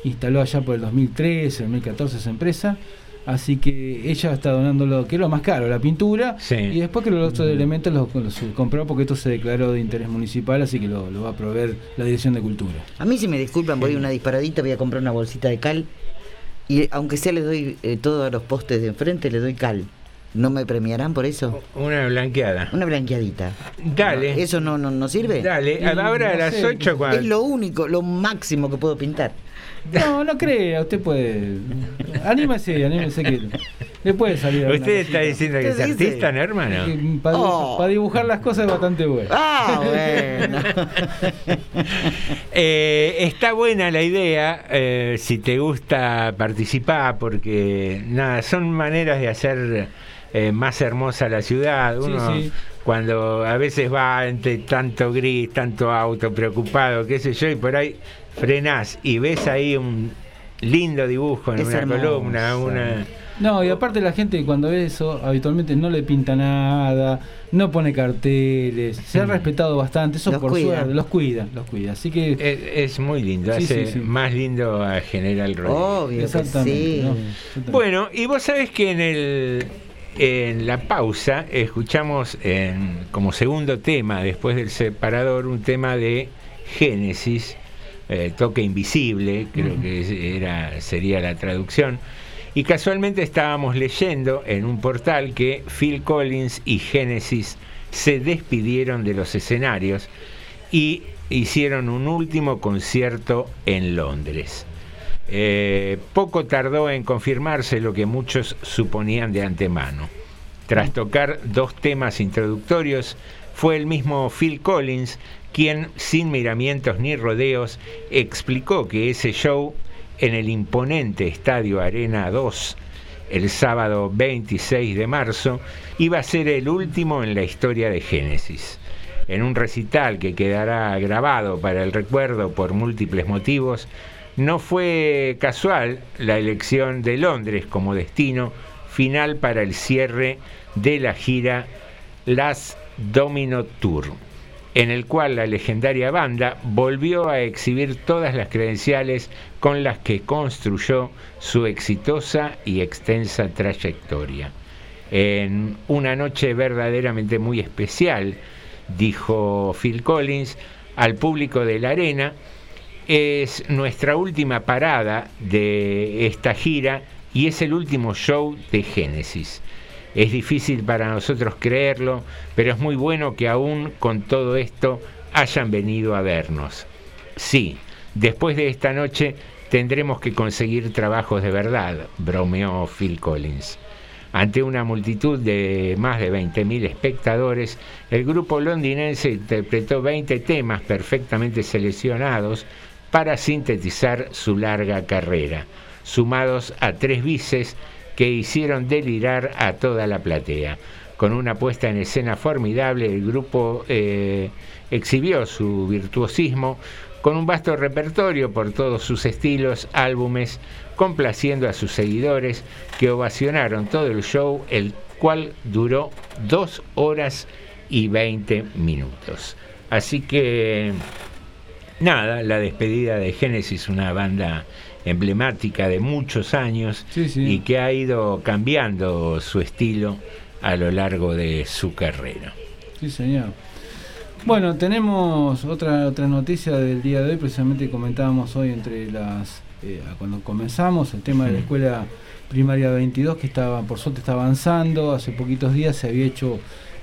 instaló allá por el 2013, 2014 esa empresa. Así que ella está donando lo que es lo más caro, la pintura, Sí. y después que los otros elementos los, los compró porque esto se declaró de interés municipal, así que lo, lo va a proveer la Dirección de Cultura. A mí si me disculpan, voy a una disparadita, voy a comprar una bolsita de cal y aunque sea le doy eh, todos los postes de enfrente, le doy cal. ¿No me premiarán por eso? Una blanqueada. Una blanqueadita. Dale. ¿Eso no, no, no sirve? Dale, a la hora de no las sé, 8 cuando... Es lo único, lo máximo que puedo pintar. No, no crea, usted puede. Anímese, anímese que le puede salir. Usted está cosita. diciendo que ¿Qué es dice? artista, ¿no, hermano? Que Para, Oh. para dibujar las cosas es bastante bueno. Ah, bueno. Eh, está buena la idea, eh, si te gusta participar, porque nada, son maneras de hacer eh, más hermosa la ciudad. Sí, Uno sí. cuando a veces va entre tanto gris, tanto auto preocupado, qué sé yo, y por ahí frenás y ves ahí un lindo dibujo en Es una columna, una... No, y aparte la gente cuando ve eso, habitualmente no le pinta nada, no pone carteles, se ha respetado bastante, eso Los por cuida. suerte, los cuida, los cuida. Así que Es, es muy lindo, Sí, hace sí, sí. más lindo a General Rodríguez. Obvio que exactamente. sí. ¿no? Exactamente. Bueno, y vos sabés que en el en la pausa escuchamos en- como segundo tema, después del separador, un tema de Génesis, eh, Toque Invisible, creo que era, sería la traducción. Y casualmente estábamos leyendo en un portal que Phil Collins y Génesis se despidieron de los escenarios y hicieron un último concierto en Londres. Eh, poco tardó en confirmarse lo que muchos suponían de antemano. Tras tocar dos temas introductorios, fue el mismo Phil Collins quien, sin miramientos ni rodeos, explicó que ese show en el imponente Estadio Arena 2, el sábado 26 de marzo, iba a ser el último en la historia de Génesis. En un recital que quedará grabado para el recuerdo por múltiples motivos, no fue casual la elección de Londres como destino final para el cierre de la gira Las Domino Tour, en el cual la legendaria banda volvió a exhibir todas las credenciales con las que construyó su exitosa y extensa trayectoria. En una noche verdaderamente muy especial, dijo Phil Collins al público de la arena, es nuestra última parada de esta gira y es el último show de Génesis. Es difícil para nosotros creerlo, pero es muy bueno que aún con todo esto hayan venido a vernos. Sí, después de esta noche tendremos que conseguir trabajos de verdad, bromeó Phil Collins. Ante una multitud de más de 20.000 espectadores, el grupo londinense interpretó 20 temas perfectamente seleccionados para sintetizar su larga carrera, sumados a tres bices que hicieron delirar a toda la platea. Con una puesta en escena formidable, el grupo eh, exhibió su virtuosismo con un vasto repertorio por todos sus estilos, álbumes, complaciendo a sus seguidores que ovacionaron todo el show, el cual duró dos horas y 20 minutos. Así que nada, la despedida de Génesis, una banda emblemática de muchos años Sí, sí. y que ha ido cambiando su estilo a lo largo de su carrera. Sí, señor. Bueno, tenemos otra otra noticia del día de hoy, precisamente comentábamos hoy entre las eh, cuando comenzamos el tema de la escuela primaria 22 que estaba por suerte está avanzando, hace poquitos días se había hecho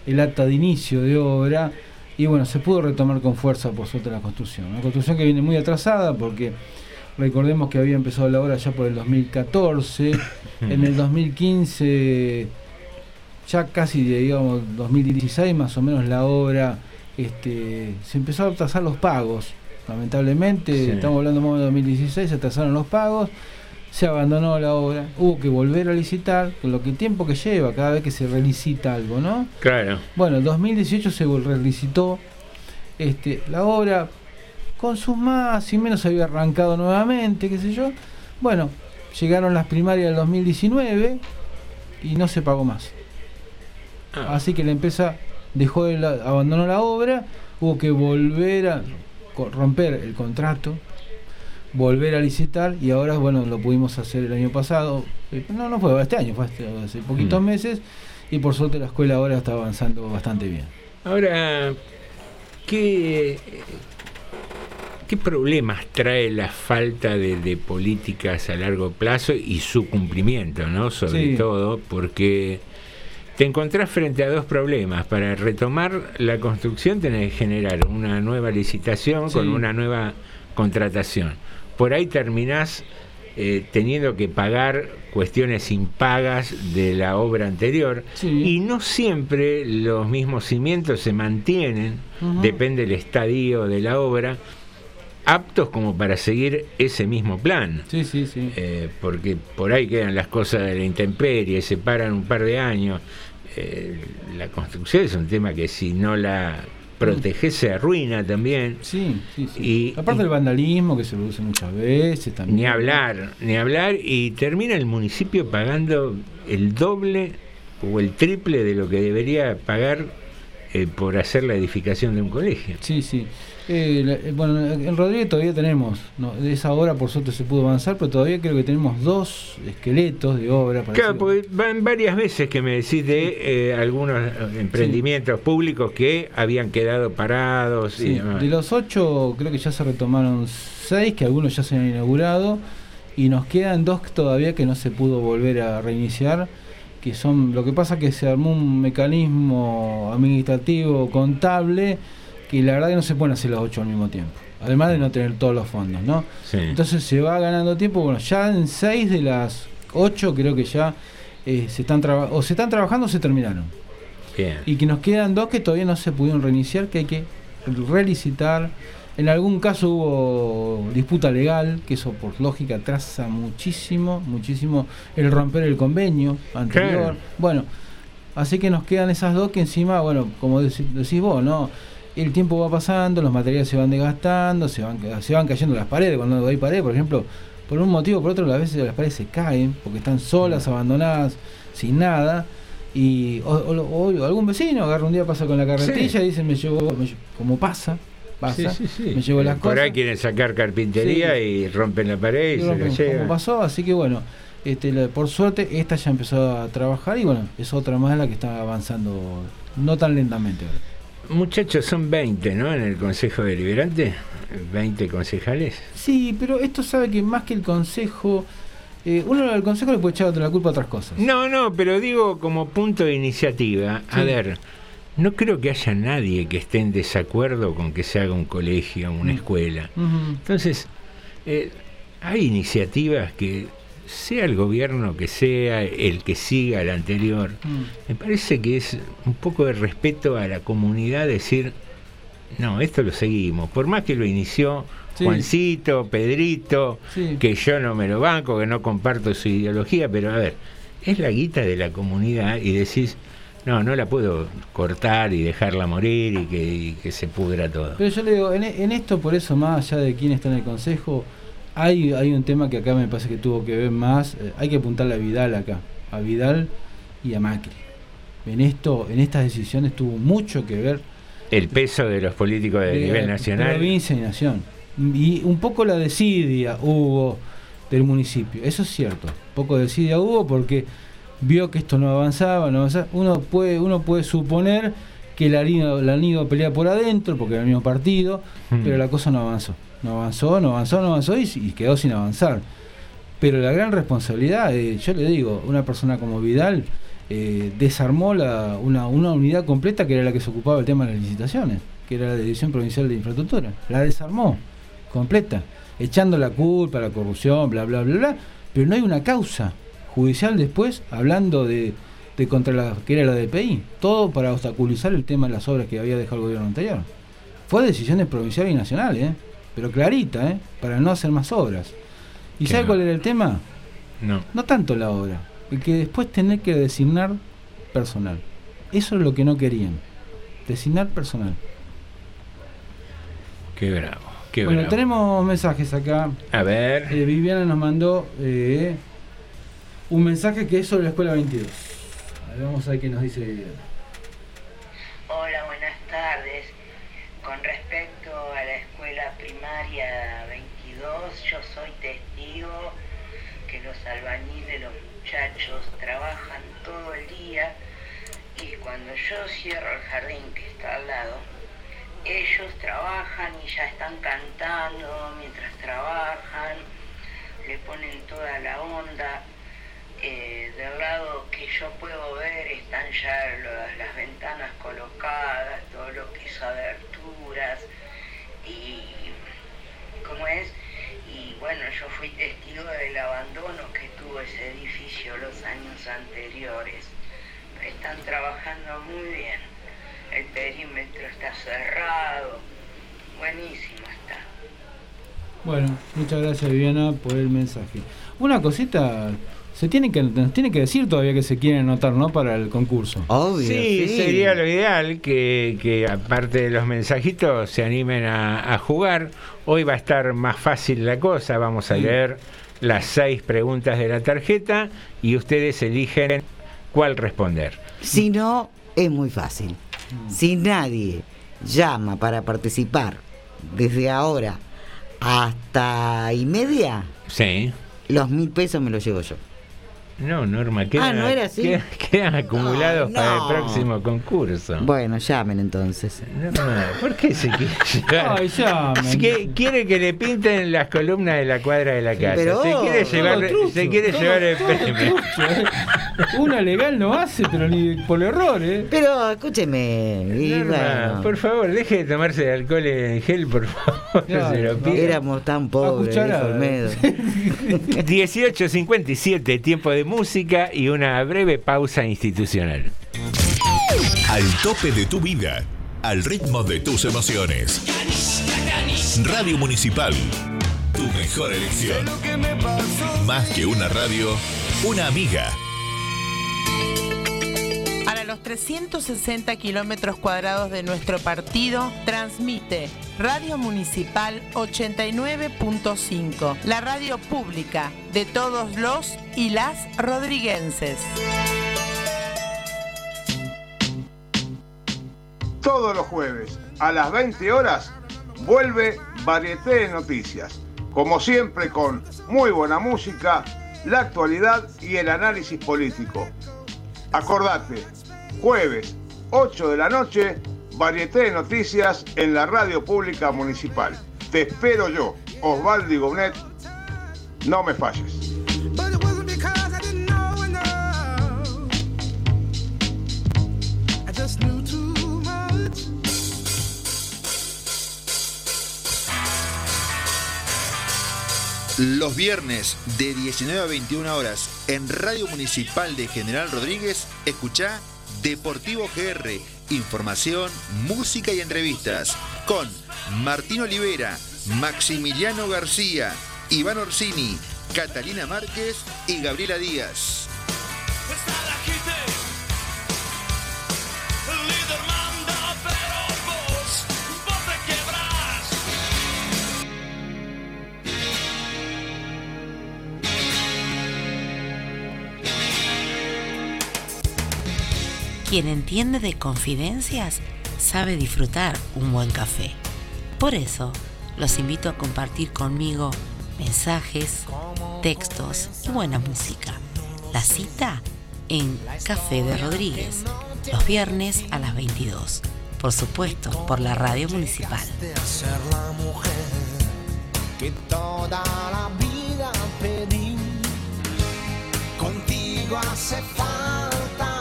el acta de inicio de obra y bueno, se pudo retomar con fuerza por suerte la construcción. Una construcción que viene muy atrasada porque recordemos que había empezado la obra ya por el 2014, en el 2015 ya casi digamos 2016 más o menos la obra este, se empezó a atrasar los pagos lamentablemente Sí. estamos hablando más de 2016 se atrasaron los pagos se abandonó la obra hubo que volver a licitar con lo que tiempo que lleva cada vez que se relicita algo no Claro. bueno, en 2018 se relicitó este, la obra con sus más y menos había arrancado nuevamente, qué sé yo. Bueno, llegaron las primarias del 2019 y no se pagó más. Ah. Así que la empresa dejó de la- abandonó la obra, hubo que volver a romper el contrato, volver a licitar y ahora bueno lo pudimos hacer el año pasado. Eh, No, no fue este año, fue hace, hace poquitos Mm. meses y por suerte la escuela ahora está avanzando bastante bien. Ahora, ¿qué, qué problemas trae la falta de, de políticas a largo plazo y su cumplimiento, ¿no? Sobre Sí. todo, porque te encontrás frente a dos problemas. Para retomar la construcción tenés que generar una nueva licitación con una nueva contratación. Por ahí terminás eh, teniendo que pagar cuestiones impagas de la obra anterior Sí. y no siempre los mismos cimientos se mantienen, depende del estadio de la obra, aptos como para seguir ese mismo plan. Sí, sí, sí. Eh, porque por ahí quedan las cosas de la intemperie, se paran un par de años. Eh, la construcción es un tema que si no la proteges se arruina también. Sí, sí, sí. Y- Aparte y- del vandalismo que se produce muchas veces también. Ni hablar, ni hablar, y termina el municipio pagando el doble o el triple de lo que debería pagar eh, por hacer la edificación de un colegio. Sí, sí. Eh, eh, bueno, en Rodríguez todavía tenemos, no, de esa obra por suerte se pudo avanzar, pero todavía creo que tenemos dos esqueletos de obra. para Claro, porque van varias veces que me decís de eh, algunos eh, emprendimientos públicos que habían quedado parados. y Sí, demás. de los ocho creo que ya se retomaron seis, que algunos ya se han inaugurado, y nos quedan dos todavía que no se pudo volver a reiniciar, que son, lo que pasa que se armó un mecanismo administrativo, contable, que la verdad que no se pueden hacer los ocho al mismo tiempo, además de no tener todos los fondos, ¿no? Sí. Entonces se va ganando tiempo, bueno, ya en seis de las ocho creo que ya eh, se están o se están trabajando o se terminaron. Bien. Y que nos quedan dos que todavía no se pudieron reiniciar, que hay que relicitar. En algún caso hubo disputa legal, que eso por lógica atrasa muchísimo, muchísimo el romper el convenio anterior. Bueno, así que nos quedan esas dos que encima, bueno, como deci- decís vos, ¿no? El tiempo va pasando, los materiales se van desgastando, se van, se van cayendo las paredes. Cuando hay paredes, por ejemplo, por un motivo o por otro, a veces las paredes se caen porque están solas, abandonadas, sin nada. Y o, o- o algún vecino agarra un día, pasa con la carretilla Sí. y dice, me llevo, me como pasa, pasa, Sí, sí, sí. me llevo las Por cosas. ahí quieren sacar carpintería y rompen la pared y, y se rompen, la como pasó, así que bueno, este, la- por suerte esta ya empezó a trabajar y bueno, es otra más la que está avanzando no tan lentamente. Muchachos, son 20, ¿no? En el Consejo Deliberante. 20 concejales. Sí, pero esto sabe que más que el consejo, eh, uno al consejo le puede echar la culpa a otras cosas. No, no, pero digo como punto de iniciativa. A ver, no creo que haya nadie que esté en desacuerdo con que se haga un colegio, una Mm. escuela. Entonces, eh, hay iniciativas que, sea el gobierno que sea, el que siga el anterior, Mm. me parece que es un poco de respeto a la comunidad decir, no, esto lo seguimos. Por más que lo inició Sí. Juancito, Pedrito, Sí. que yo no me lo banco, que no comparto su ideología, pero a ver, es la guita de la comunidad y decís, no, no la puedo cortar y dejarla morir y que, y que se pudra todo. Pero yo le digo, en, en esto, por eso, más allá de quién está en el consejo, hay, hay un tema que acá me parece que tuvo que ver más. eh, hay que apuntarle a Vidal acá, a Vidal y a Macri. En esto, en estas decisiones tuvo mucho que ver El peso de los políticos de, nivel nacional. provincia y nación. Y un poco la desidia hubo del municipio, eso es cierto. Poco de desidia hubo porque vio que esto no avanzaba, no avanzaba. Uno puede, uno puede suponer que la la han ido a pelear por adentro, porque era el mismo partido, Mm. pero la cosa no avanzó. No avanzó, no avanzó, no avanzó y, quedó sin avanzar. Pero la gran responsabilidad, eh, yo le digo, una persona como Vidal eh, desarmó la, una, una unidad completa que era la que se ocupaba del tema de las licitaciones, que era la División Provincial de Infraestructura. La desarmó completa, echando la culpa, la corrupción, bla, bla, bla, bla. Pero no hay una causa judicial después hablando de, de contra la que era la DPI. Todo para obstaculizar el tema de las obras que había dejado el gobierno anterior. Fue decisiones provinciales y nacionales, ¿eh? Pero clarita, ¿eh? para no hacer más obras. ¿Y sabe no. cuál era el tema? No. No tanto la obra, el que después tener que designar personal. Eso es lo que no querían. Designar personal. Qué bravo. Qué bueno, bravo. tenemos mensajes acá. A ver. Eh, Viviana nos mandó eh, un mensaje que es sobre la escuela 22. A ver, vamos a ver qué nos dice Viviana. Hola, buenas tardes. Con respecto a la escuela primaria 22, yo soy testigo que los albañiles, los muchachos, trabajan todo el día y cuando yo cierro el jardín que está al lado, ellos trabajan y ya están cantando mientras trabajan, le ponen toda la onda. Eh, del lado que yo puedo ver están ya lo- las ventanas colocadas, todo lo que es aberturas. Y cómo es y bueno yo fui testigo del abandono que tuvo ese edificio los años anteriores están trabajando muy bien el perímetro está cerrado buenísimo está Bueno, muchas gracias Viviana por el mensaje. Una cosita, se tiene que, nos tiene que decir todavía que se quieren anotar, ¿no? Para el concurso. Obvio. Sí, sería lo ideal que, que aparte de los mensajitos se animen a, a jugar. Hoy va a estar más fácil la cosa. Vamos a leer las seis preguntas de la tarjeta y ustedes eligen cuál responder. Si no, es muy fácil. Si nadie llama para participar desde ahora hasta y media, Sí. los mil pesos me los llevo yo. No, Norma, quedan, Ah, ¿no era así? quedan- quedan acumulados para el no. próximo concurso. Bueno, llamen entonces. Norma, ¿por qué se quiere llevar? Ay, llamen. Es que quiere que le pinten las columnas de la cuadra de la casa. pero- se quiere llevar, trucho, se quiere todo- llevar el premio. trucho, ¿eh? Una legal no hace, pero ni por error, ¿eh? Pero escúcheme, y Norma, bueno, por favor, deje de tomarse el alcohol en gel, por favor. Se lo no. pido. éramos tan pobres, dijo cucharadas. Olmedo. 18.57, tiempo de música y una breve pausa institucional. Al tope de tu vida, al ritmo de tus emociones. Radio Municipal, tu mejor elección. Más que una radio, una amiga. Los 360 kilómetros cuadrados de nuestro partido, transmite Radio Municipal 89.5, la radio pública de todos los y las rodriguenses. Todos los jueves a las 20 horas vuelve Varieté de Noticias. Como siempre con muy buena música, la actualidad y el análisis político. Acordate, jueves 8 de la noche, Varieté de Noticias en la radio pública municipal. Te espero yo, Osvaldo Gonet. No me falles. Los viernes de 19 a 21 horas en Radio Municipal de General Rodríguez, escucha Deportivo GR, información, música y entrevistas con Martín Olivera, Maximiliano García, Iván Orsini, Catalina Márquez y Gabriela Díaz. Quien entiende de confidencias sabe disfrutar un buen café. Por eso, los invito a compartir conmigo mensajes, textos y buena música. La cita en Café de Rodríguez, los viernes a las 22. Por supuesto, por la radio municipal.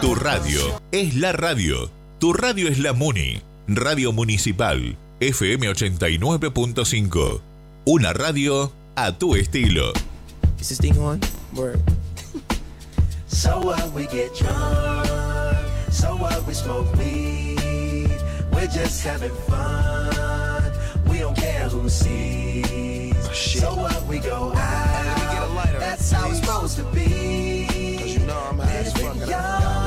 Tu radio es la radio. Tu radio es la Muni. Radio Municipal. FM 89.5. Una radio a tu estilo. Is this thing on? Word. so what we get drunk, so what we smoke weed. We're just having fun. We don't care who sees. so what we go out. That's how it's supposed to be. Cause you know I'm high as fuck.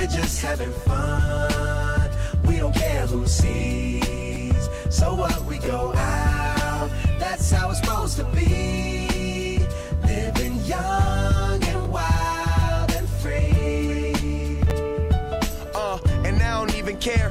We're just having fun. We don't care who sees. So what we go out. That's how it's supposed to be. Living young and wild and free. Uh, and I don't even care.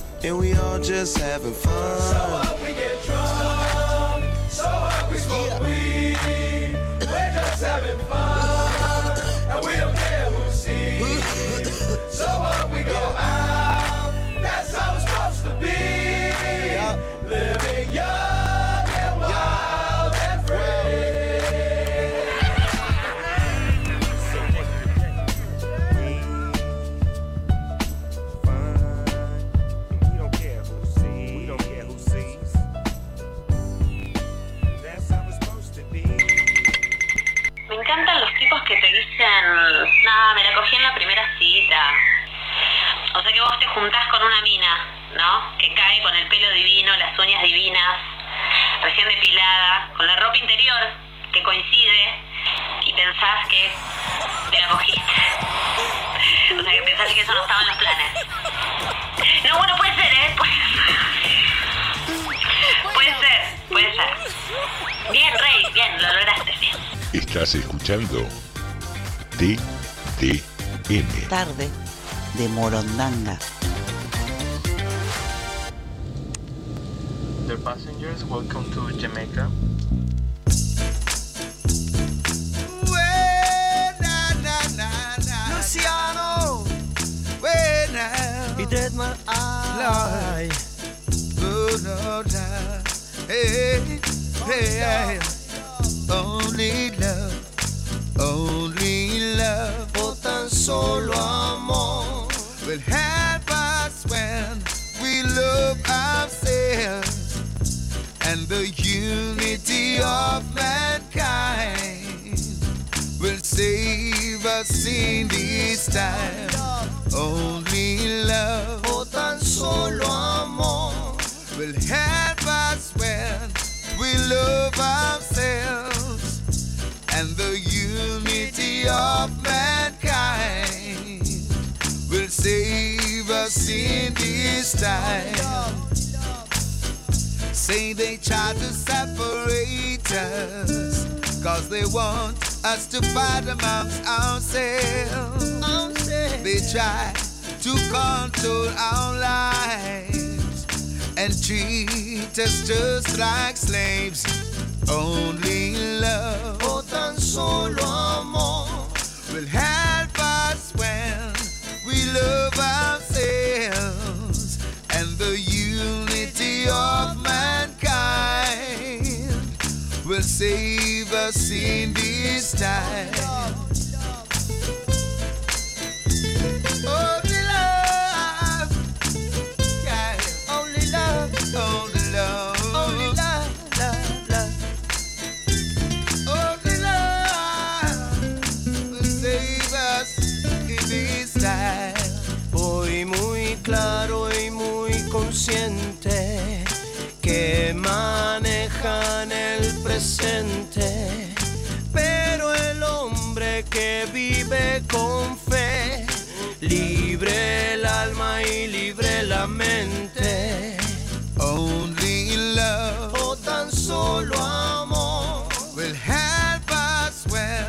and we all just having fun. So what we get drunk, nada, me la cogí en la primera cita. O sea que vos te juntás con una mina, ¿no? Que cae con el pelo divino, las uñas divinas, recién depilada, con la ropa interior que coincide y pensás que te la cogiste. O sea que pensás que eso no estaba en los planes. No, bueno, puede ser, ¿eh? Puede, puede ser, puede ser. Bien, Rey, bien, lo lograste, bien. Estás escuchando TDM. Tarde de Morondanga. Dear passengers, welcome to Jamaica. Luciano, he did my eye. Hey, hey, only love, only love, solo amor will help us when we love ourselves and the unity of mankind. Will save us in this time. Only love, o tan solo amor, will help us when we love ourselves and the unity of mankind save us in this time. Say they try to separate us cause they want us to fight amongst ourselves. They try to control our lives and treat us just like slaves. Only love, o tan solo amor, will help us when we love ourselves and the unity of mankind will save us in this time. Que vive con fe, libre el alma y libre la mente. Only love, o tan solo amor, will help us when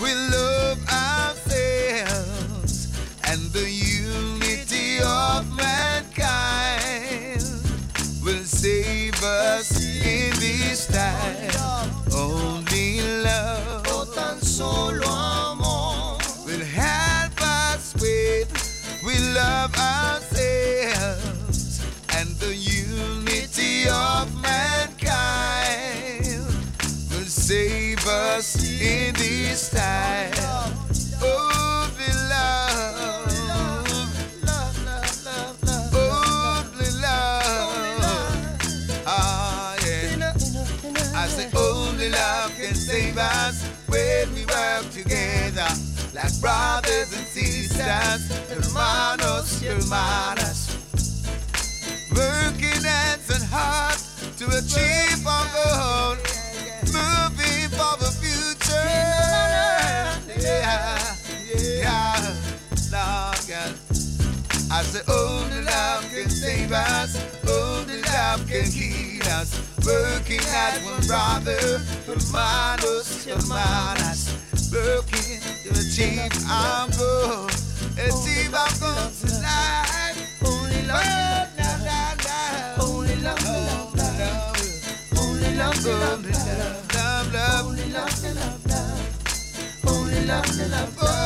we love ourselves and the unity of mankind will save us in this time. Only love, o tan solo amor, love ourselves and the unity of mankind will save us in this time. Hermanos. Working hands and heart to achieve our goal, moving for the future. Yeah, yeah, Lord God. I say only love can save us, only love can heal us. Working as one brother, hermanos, hermanas. Working to achieve our goal, achieve our goals in life. only love, love, love,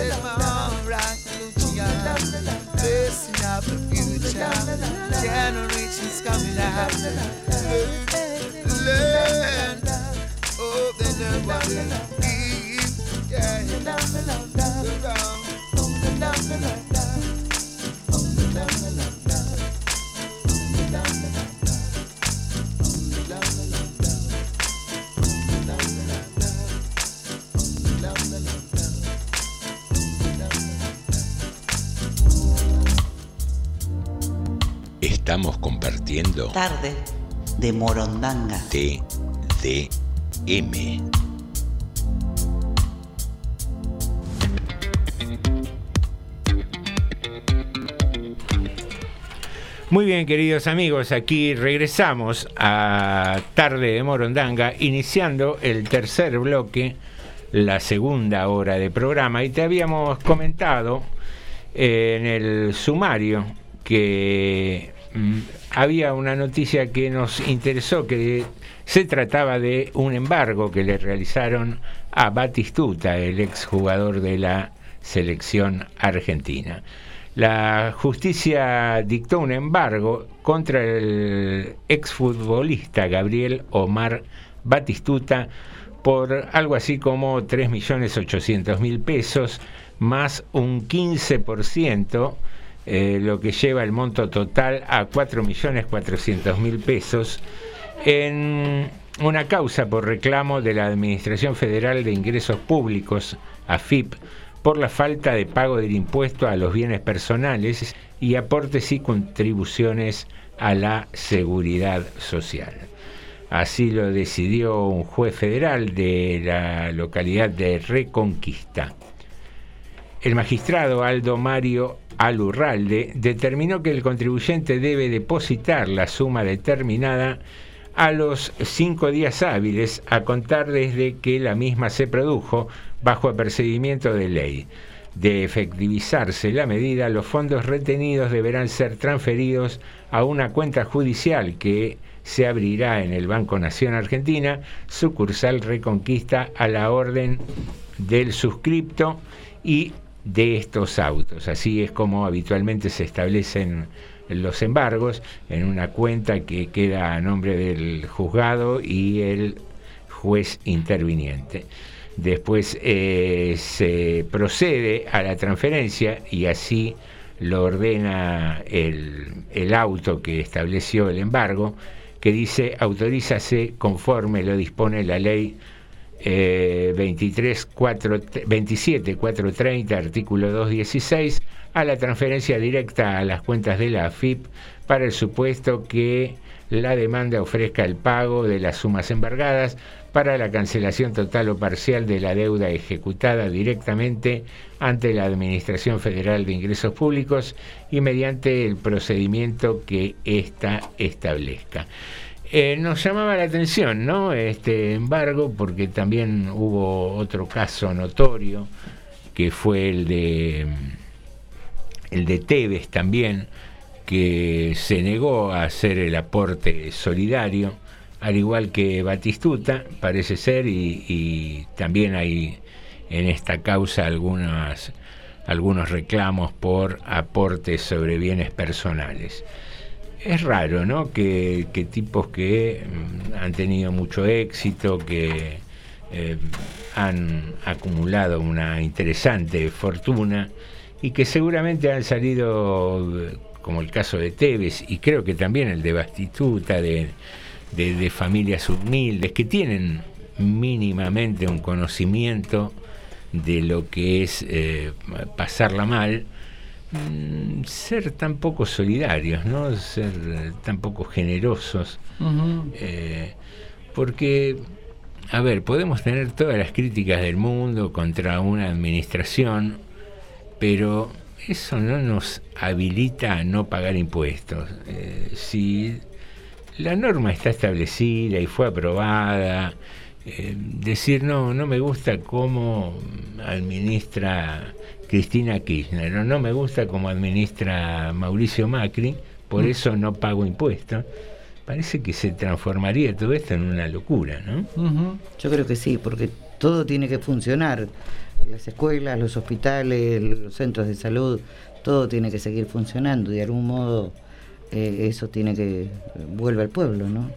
only love, Let love, my love. arm rock Lucia. Blessing of the future. Generations coming out. Learn. Oh, they learn what we give. Yeah. Estamos compartiendo Tarde de Morondanga. TDM. Muy bien, queridos amigos, aquí regresamos a Tarde de Morondanga, iniciando el tercer bloque, la segunda hora de programa. Y te habíamos comentado eh, en el sumario que mm, había una noticia que nos interesó, que se trataba de un embargo que le realizaron a Batistuta, el exjugador de la selección argentina. La justicia dictó un embargo contra el exfutbolista Gabriel Omar Batistuta por algo así como 3.800.000 pesos más un 15%, eh, lo que lleva el monto total a 4.400.000 pesos en una causa por reclamo de la Administración Federal de Ingresos Públicos, AFIP, por la falta de pago del impuesto a los bienes personales y aportes y contribuciones a la seguridad social. Así lo decidió un juez federal de la localidad de Reconquista. El magistrado Aldo Mario Alurralde determinó que el contribuyente debe depositar la suma determinada a los cinco días hábiles a contar desde que la misma se produjo bajo apercibimiento de ley. De efectivizarse la medida, los fondos retenidos deberán ser transferidos a una cuenta judicial que se abrirá en el Banco Nación Argentina, sucursal Reconquista a la orden del suscripto y de estos autos. Así es como habitualmente se establecen los embargos en una cuenta que queda a nombre del juzgado y el juez interviniente. Después eh, se procede a la transferencia y así lo ordena el, el auto que estableció el embargo, que dice autorízase conforme lo dispone la ley eh, 23, 4, 27 430, artículo 216, a la transferencia directa a las cuentas de la AFIP para el supuesto que la demanda ofrezca el pago de las sumas embargadas para la cancelación total o parcial de la deuda ejecutada directamente ante la Administración Federal de Ingresos Públicos y mediante el procedimiento que ésta establezca. Eh, nos llamaba la atención, ¿no? Este embargo, porque también hubo otro caso notorio, que fue el de el de Tevez también, que se negó a hacer el aporte solidario, al igual que Batistuta, parece ser, y, también hay en esta causa algunos reclamos por aportes sobre bienes personales es raro, ¿no? Que, tipos que mm, han tenido mucho éxito, que eh, han acumulado una interesante fortuna y que seguramente han salido, eh, como el caso de Tevez y creo que también el de Bastituta, de, de, de familias humildes, que tienen mínimamente un conocimiento de lo que es eh, pasarla mal, mm, ser tan poco solidarios, ¿no? Ser eh, tan poco generosos. Eh, porque, a ver, podemos tener todas las críticas del mundo contra una administración, pero eso no nos habilita a no pagar impuestos. Eh, si la norma está establecida y fue aprobada, eh, decir no, no me gusta cómo administra Cristina Kirchner, o no me gusta cómo administra Mauricio Macri, por Mm. eso no pago impuestos. Parece que se transformaría todo esto en una locura, ¿no? Yo creo que sí, porque todo tiene que funcionar. Las escuelas, los hospitales, los centros de salud, todo tiene que seguir funcionando. De algún modo eh, eso tiene que vuelve al pueblo, ¿no?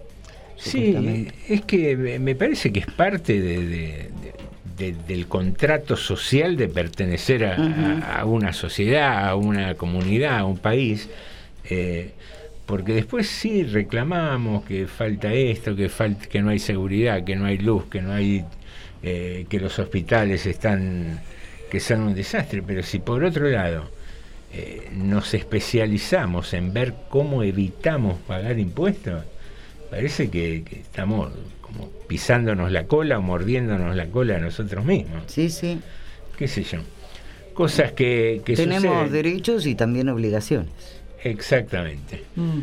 Sí, es que me- me parece que es parte de- de- de- de- del contrato social de pertenecer a, una sociedad, a una comunidad, a un país, eh, porque después sí reclamamos que falta esto, que falta, que no hay seguridad, que no hay luz, que no hay, eh, que los hospitales están, que son un desastre, pero si por otro lado eh, nos especializamos en ver cómo evitamos pagar impuestos, parece que, que estamos como pisándonos la cola o mordiéndonos la cola a nosotros mismos. Sí, sí. ¿Qué sé yo? Cosas que, que Tenemos suceden. derechos y también obligaciones. Exactamente. Mm.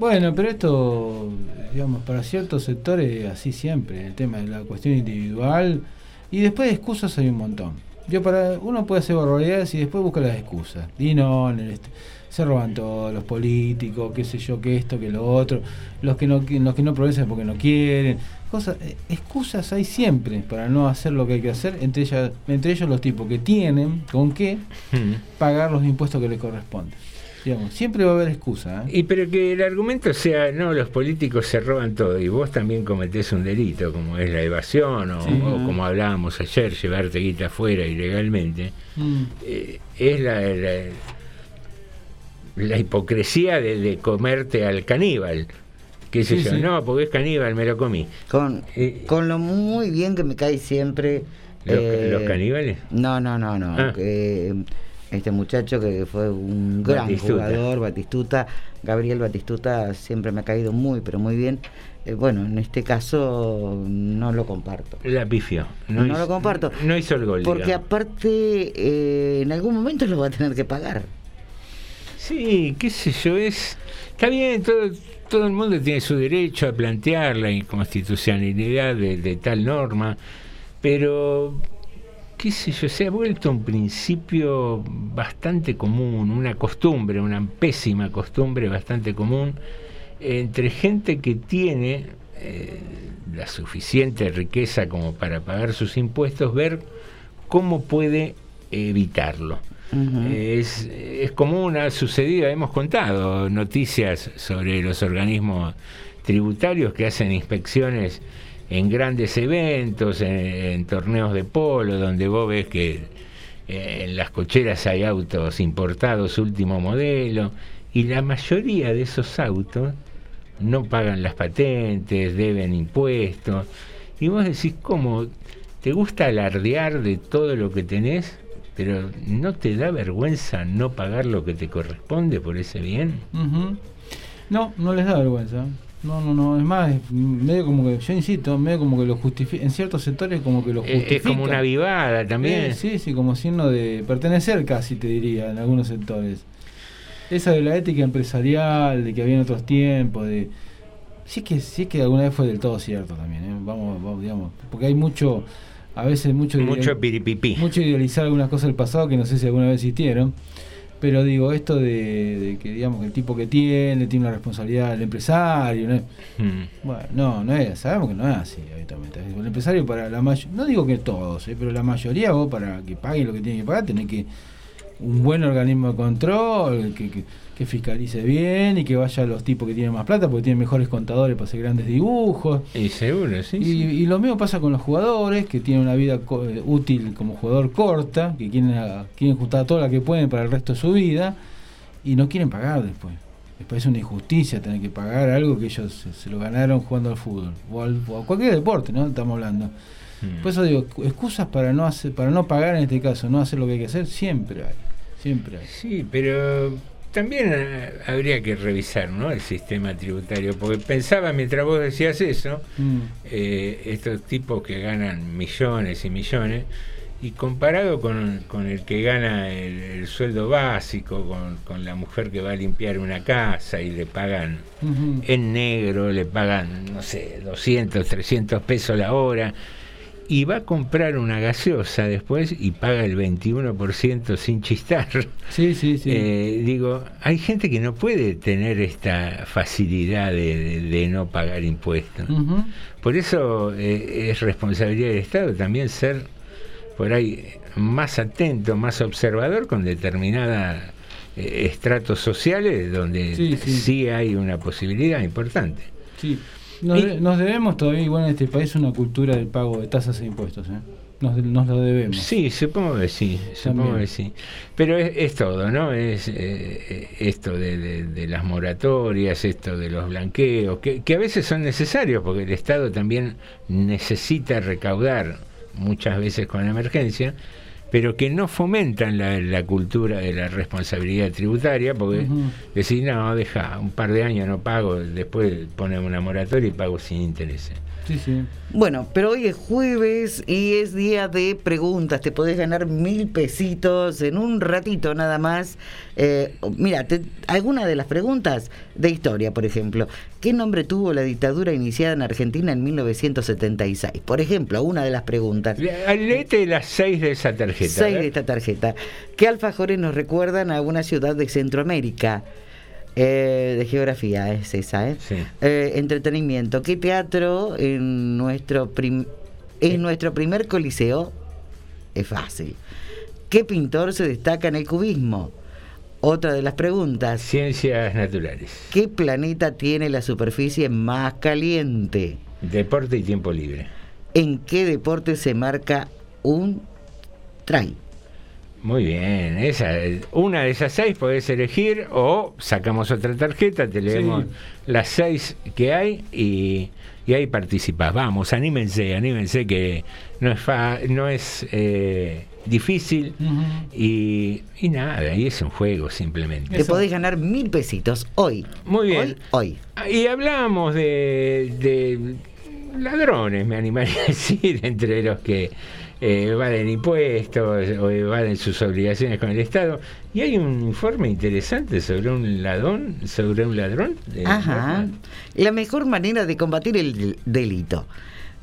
Bueno, pero esto, digamos, para ciertos sectores así siempre, el tema de la cuestión individual. Y después de excusas hay un montón. Yo para uno puede hacer barbaridades y después busca las excusas. Y no, en el se roban todos los políticos, qué sé yo, que esto, que lo otro, los que no los que no progresan porque no quieren. Cosas, eh, excusas hay siempre para no hacer lo que hay que hacer, entre ellas, entre ellos los tipos que tienen con qué pagar los impuestos que les corresponden. Digamos, siempre va a haber excusa. ¿eh? Y pero que el argumento sea, no, los políticos se roban todo y vos también cometés un delito, como es la evasión o, Sí. o como hablábamos ayer, llevarte guita afuera ilegalmente, Mm. eh, es la, la, la hipocresía de, de comerte al caníbal. ¿Qué sé Sí, yo? sí. No, porque es caníbal, me lo comí. Con, con lo muy bien que me cae siempre. ¿Los- los caníbales? No, no, no, no. Ah. que, este muchacho que fue un gran Batistuta. jugador, Batistuta, Gabriel Batistuta, siempre me ha caído muy, pero muy bien. Eh, bueno, en este caso no lo comparto. La pifió. No, hizo- lo comparto. No hizo el gol. Porque digamos. aparte, eh, en algún momento lo va a tener que pagar. Sí, qué sé yo, es... Está bien, todo, todo el mundo tiene su derecho a plantear la inconstitucionalidad de, tal norma, pero, qué sé yo, se ha vuelto un principio bastante común, una costumbre, una pésima costumbre bastante común entre gente que tiene eh, la suficiente riqueza como para pagar sus impuestos, ver cómo puede evitarlo. Es, es común, ha sucedido, hemos contado noticias sobre los organismos tributarios que hacen inspecciones en grandes eventos, en, torneos de polo, donde vos ves que eh, en las cocheras hay autos importados último modelo, y la mayoría de esos autos no pagan las patentes, deben impuestos, y vos decís, ¿cómo? ¿Te gusta alardear de todo lo que tenés? Pero ¿no te da vergüenza no pagar lo que te corresponde por ese bien? Ujú. No, no les da vergüenza. No, no, no. Es más, es medio como que, yo insisto, medio como que lo justifica. En ciertos sectores, como que lo justifica. es como una vivada también. Eh, sí, sí, como signo de pertenecer casi, te diría, en algunos sectores. Esa de la ética empresarial, de que había en otros tiempos, de. Sí que, sí que alguna vez fue del todo cierto también, ¿eh? vamos, vamos, digamos, porque hay mucho, a veces mucho, Mucho piripipí. mucho idealizar algunas cosas del pasado que no sé si alguna vez existieron, pero digo, esto de, de que digamos que el tipo que tiene, tiene una responsabilidad del empresario, ¿no? es- Mm. bueno, no, no es, sabemos que no es así habitualmente. El empresario para la mayoría, no digo que todos, ¿eh? pero la mayoría vos para que paguen lo que tienen que pagar, tenés que un buen organismo de control, que, que, que fiscalice bien y que vaya a los tipos que tienen más plata porque tienen mejores contadores para hacer grandes dibujos. Y seguro, sí. Y, sí. y lo mismo pasa con los jugadores que tienen una vida co- eh, útil como jugador corta, que quieren, a- quieren juntar toda la que pueden para el resto de su vida y no quieren pagar después. Después es una injusticia tener que pagar algo que ellos se, se lo ganaron jugando al fútbol o, al- o a cualquier deporte, ¿no? Estamos hablando. Mm. Por eso digo, excusas para no hacer, para no pagar en este caso, no hacer lo que hay que hacer, siempre hay. Siempre. Sí, pero también eh, habría que revisar ¿no? el sistema tributario, porque pensaba mientras vos decías eso, Mm. eh, estos tipos que ganan millones y millones, y comparado con, con el que gana el, el sueldo básico, con, con la mujer que va a limpiar una casa y le pagan en negro, le pagan, no sé, 200, 300 pesos la hora, y va a comprar una gaseosa después y paga el 21% sin chistar. Sí, sí, sí. Eh, digo, hay gente que no puede tener esta facilidad de, de- de no pagar impuestos. Por eso eh, es responsabilidad del Estado también ser por ahí más atento, más observador con determinados estratos sociales donde Sí, sí, sí. hay una posibilidad importante. Sí. Nos, de- nos debemos todavía, igual en este país, una cultura del pago de tasas e impuestos. ¿eh? Nos, nos lo debemos. Sí, supongo que sí, supongo También. que sí. Pero es, es todo, ¿no? Es eh, esto de, de- de las moratorias, esto de los blanqueos, que, que a veces son necesarios porque el Estado también necesita recaudar muchas veces con emergencia, pero que no fomentan la, la cultura de la responsabilidad tributaria, porque Ujú. decir, no, deja, un par de años no pago, después ponemos una moratoria y pago sin intereses. Sí, sí. Bueno, pero hoy es jueves y es día de preguntas. Te podés ganar mil pesitos en un ratito nada más. Eh, mira, te- alguna de las preguntas de historia, por ejemplo. ¿Qué nombre tuvo la dictadura iniciada en Argentina en 1976? Por ejemplo, una de las preguntas. Leete las seis de esa tarjeta. Seis de esta tarjeta. ¿Qué alfajores nos recuerdan a una ciudad de Centroamérica? Eh, de geografía es esa, ¿eh? Eh, entretenimiento. ¿Qué teatro en nuestro prim- en nuestro primer coliseo? Es fácil. ¿Qué pintor se destaca en el cubismo? Otra de las preguntas. Ciencias naturales. ¿Qué planeta tiene la superficie más caliente? Deporte y tiempo libre. ¿En qué deporte se marca un try? Muy bien, esa, una de esas seis podés elegir o sacamos otra tarjeta, te leemos Sí. las seis que hay y, y ahí participás. Vamos, anímense, anímense que no es fa- no es eh, difícil y, y nada, y es un juego simplemente. Te podés ganar mil pesitos hoy. Muy bien. Hoy. Y hablábamos de, de ladrones, me animaría a decir, entre los que eh, impuestos o evaden sus obligaciones con el Estado. Y hay un informe interesante sobre un ladrón, sobre un ladrón. de- Ajá. La mejor manera de combatir el del- delito.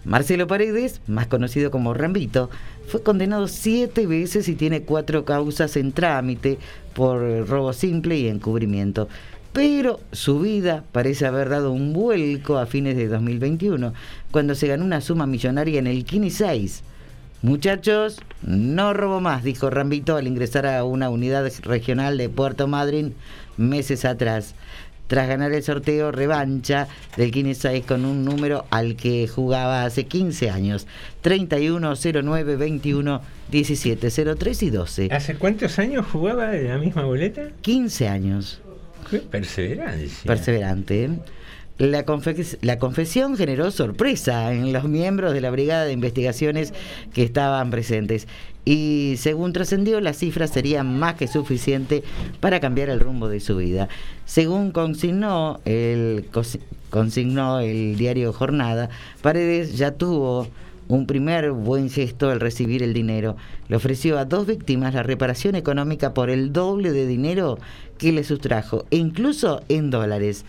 Marcelo Paredes, más conocido como Rambito, fue condenado siete veces y tiene cuatro causas en trámite por robo simple y encubrimiento. Pero su vida parece haber dado un vuelco a fines de 2021, cuando se ganó una suma millonaria en el Kini 6. Muchachos, no robo más, dijo Rambito al ingresar a una unidad regional de Puerto Madryn meses atrás. Tras ganar el sorteo revancha del Kine 6 con un número al que jugaba hace 15 años: 31, 09, 21, 17, 03 y 12. ¿Hace cuántos años jugaba la misma boleta? 15 años. Qué perseverancia. Perseverante. ¿eh? La, la confesión generó sorpresa en los miembros de la Brigada de Investigaciones que estaban presentes. Y según trascendió, la cifra sería más que suficiente para cambiar el rumbo de su vida. Según consignó el, consignó el diario Jornada, Paredes ya tuvo un primer buen gesto al recibir el dinero. Le ofreció a dos víctimas la reparación económica por el doble de dinero que le sustrajo, incluso en dólares.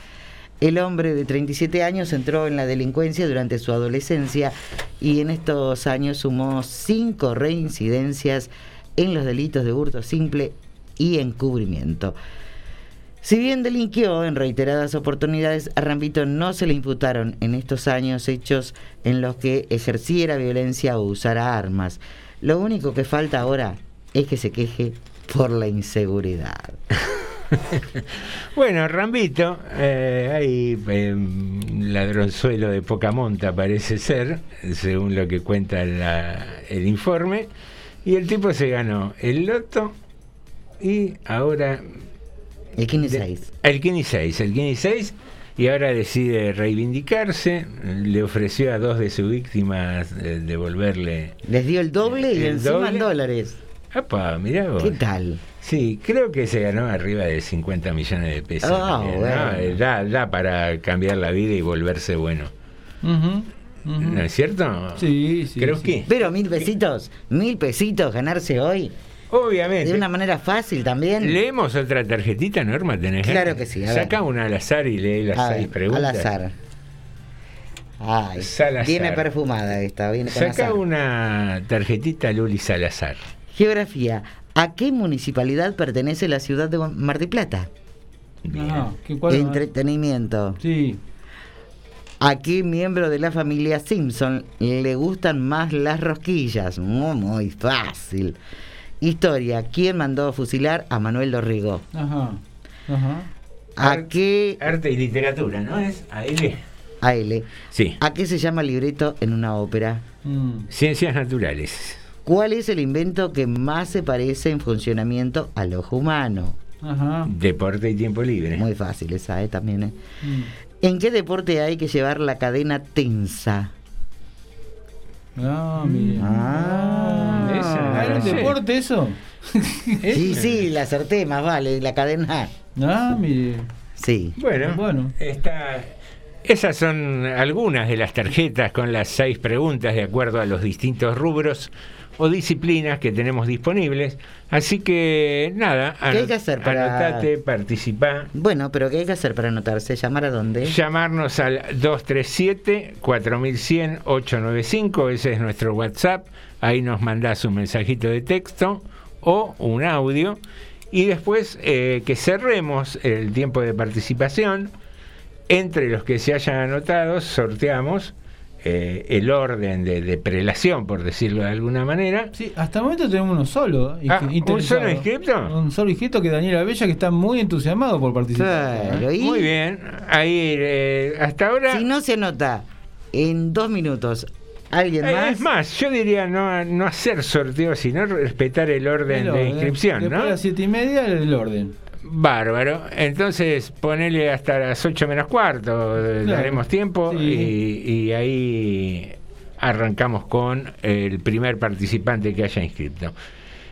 El hombre de 37 años entró en la delincuencia durante su adolescencia y en estos años sumó cinco reincidencias en los delitos de hurto simple y encubrimiento. Si bien delinquió en reiteradas oportunidades, a Rambito no se le imputaron en estos años hechos en los que ejerciera violencia o usara armas. Lo único que falta ahora es que se queje por la inseguridad. Bueno, Rambito, eh, hay eh, ladronzuelo de poca monta, parece ser, según lo que cuenta la- el informe. Y el tipo se ganó el loto y ahora. El Kini de- 6. El Kini 6, el Kini 6. Y ahora decide reivindicarse. Le ofreció a dos de sus víctimas eh, devolverle. Les dio el doble y El encima doble. en dólares. ¡Apa! Mirá vos. ¿Qué tal? Sí, creo que se ganó arriba de 50 millones de pesos. Ah, bueno. Eh, Da, da para cambiar la vida y volverse bueno. ¿No es cierto? Sí, sí. Creo sí. que. Pero mil pesitos, mil pesitos ganarse hoy. Obviamente. De una manera fácil también. ¿Leemos otra tarjetita, Norma? ¿Tenés Claro que sí, a ver. Saca una al azar y lee las A seis ver, preguntas. Al azar. Ay, Salazar. viene perfumada esta, viene con Saca azar. una tarjetita Luli Salazar. Geografía. ¿A qué municipalidad pertenece la ciudad de Mar del Plata? Ajá, ¿qué- cuál- Entretenimiento. Sí. ¿A qué miembro de la familia Simpson le gustan más las rosquillas? Muy, muy fácil. Historia. ¿Quién mandó a fusilar a Manuel Dorrigo? Ajá. Ajá. ¿A qué? Arte y literatura, ¿no es? A él. A L. Sí. ¿A qué se llama el libreto en una ópera? Mm. Ciencias naturales. ¿Cuál es el invento que más se parece en funcionamiento al ojo humano? Ajá. Deporte y tiempo libre. Muy fácil esa, ¿eh? También, ¿eh? Mm. ¿En qué deporte hay que llevar la cadena tensa? Ah, mira. Ah, ¿Ah, ¿Era un deporte eso? Sí, sí, la acerté, más vale, la cadena. Ah, mire. Sí. Bueno, Bueno. está Esas son algunas de las tarjetas con las seis preguntas de acuerdo a los distintos rubros o disciplinas que tenemos disponibles. Así que nada, ¿Qué hay que hacer para- anotate, participá. Bueno, pero ¿qué hay que hacer para anotarse? ¿Llamar a dónde? Llamarnos al 237-4100-895, ese es nuestro WhatsApp. Ahí nos mandás un mensajito de texto o un audio. Y después eh, que cerremos el tiempo de participación, entre los que se hayan anotado, sorteamos eh, el orden de, de prelación, por decirlo de alguna manera. Sí, hasta el momento tenemos uno solo. Ah, ¿un solo inscripto? Un solo inscrito que es Daniela Bella, que está muy entusiasmado por participar. Muy bien. Ahí, eh, hasta ahora. Si no se anota en dos minutos, ¿alguien Eh, más? Es más, yo diría no, no hacer sorteos, sino respetar el orden El de inscripción, Después ¿no? de las siete y media, el orden. Bárbaro. Entonces, ponele hasta las 8 menos cuarto, eh, Claro. daremos tiempo Sí. y, y ahí arrancamos con el primer participante que haya inscrito.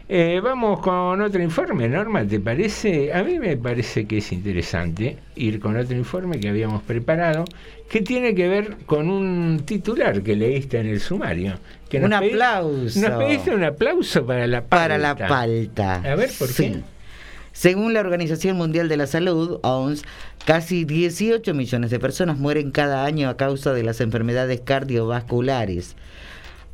Eh, vamos con otro informe, Norma, ¿te parece? A mí me parece que es interesante ir con otro informe que habíamos preparado, que tiene que ver con un titular que leíste en el sumario. Que Un aplauso. Nos pediste un aplauso para la palta. Para la palta. A ver, ¿por Sí. qué? Según la Organización Mundial de la Salud, OMS, casi 18 millones de personas mueren cada año a causa de las enfermedades cardiovasculares.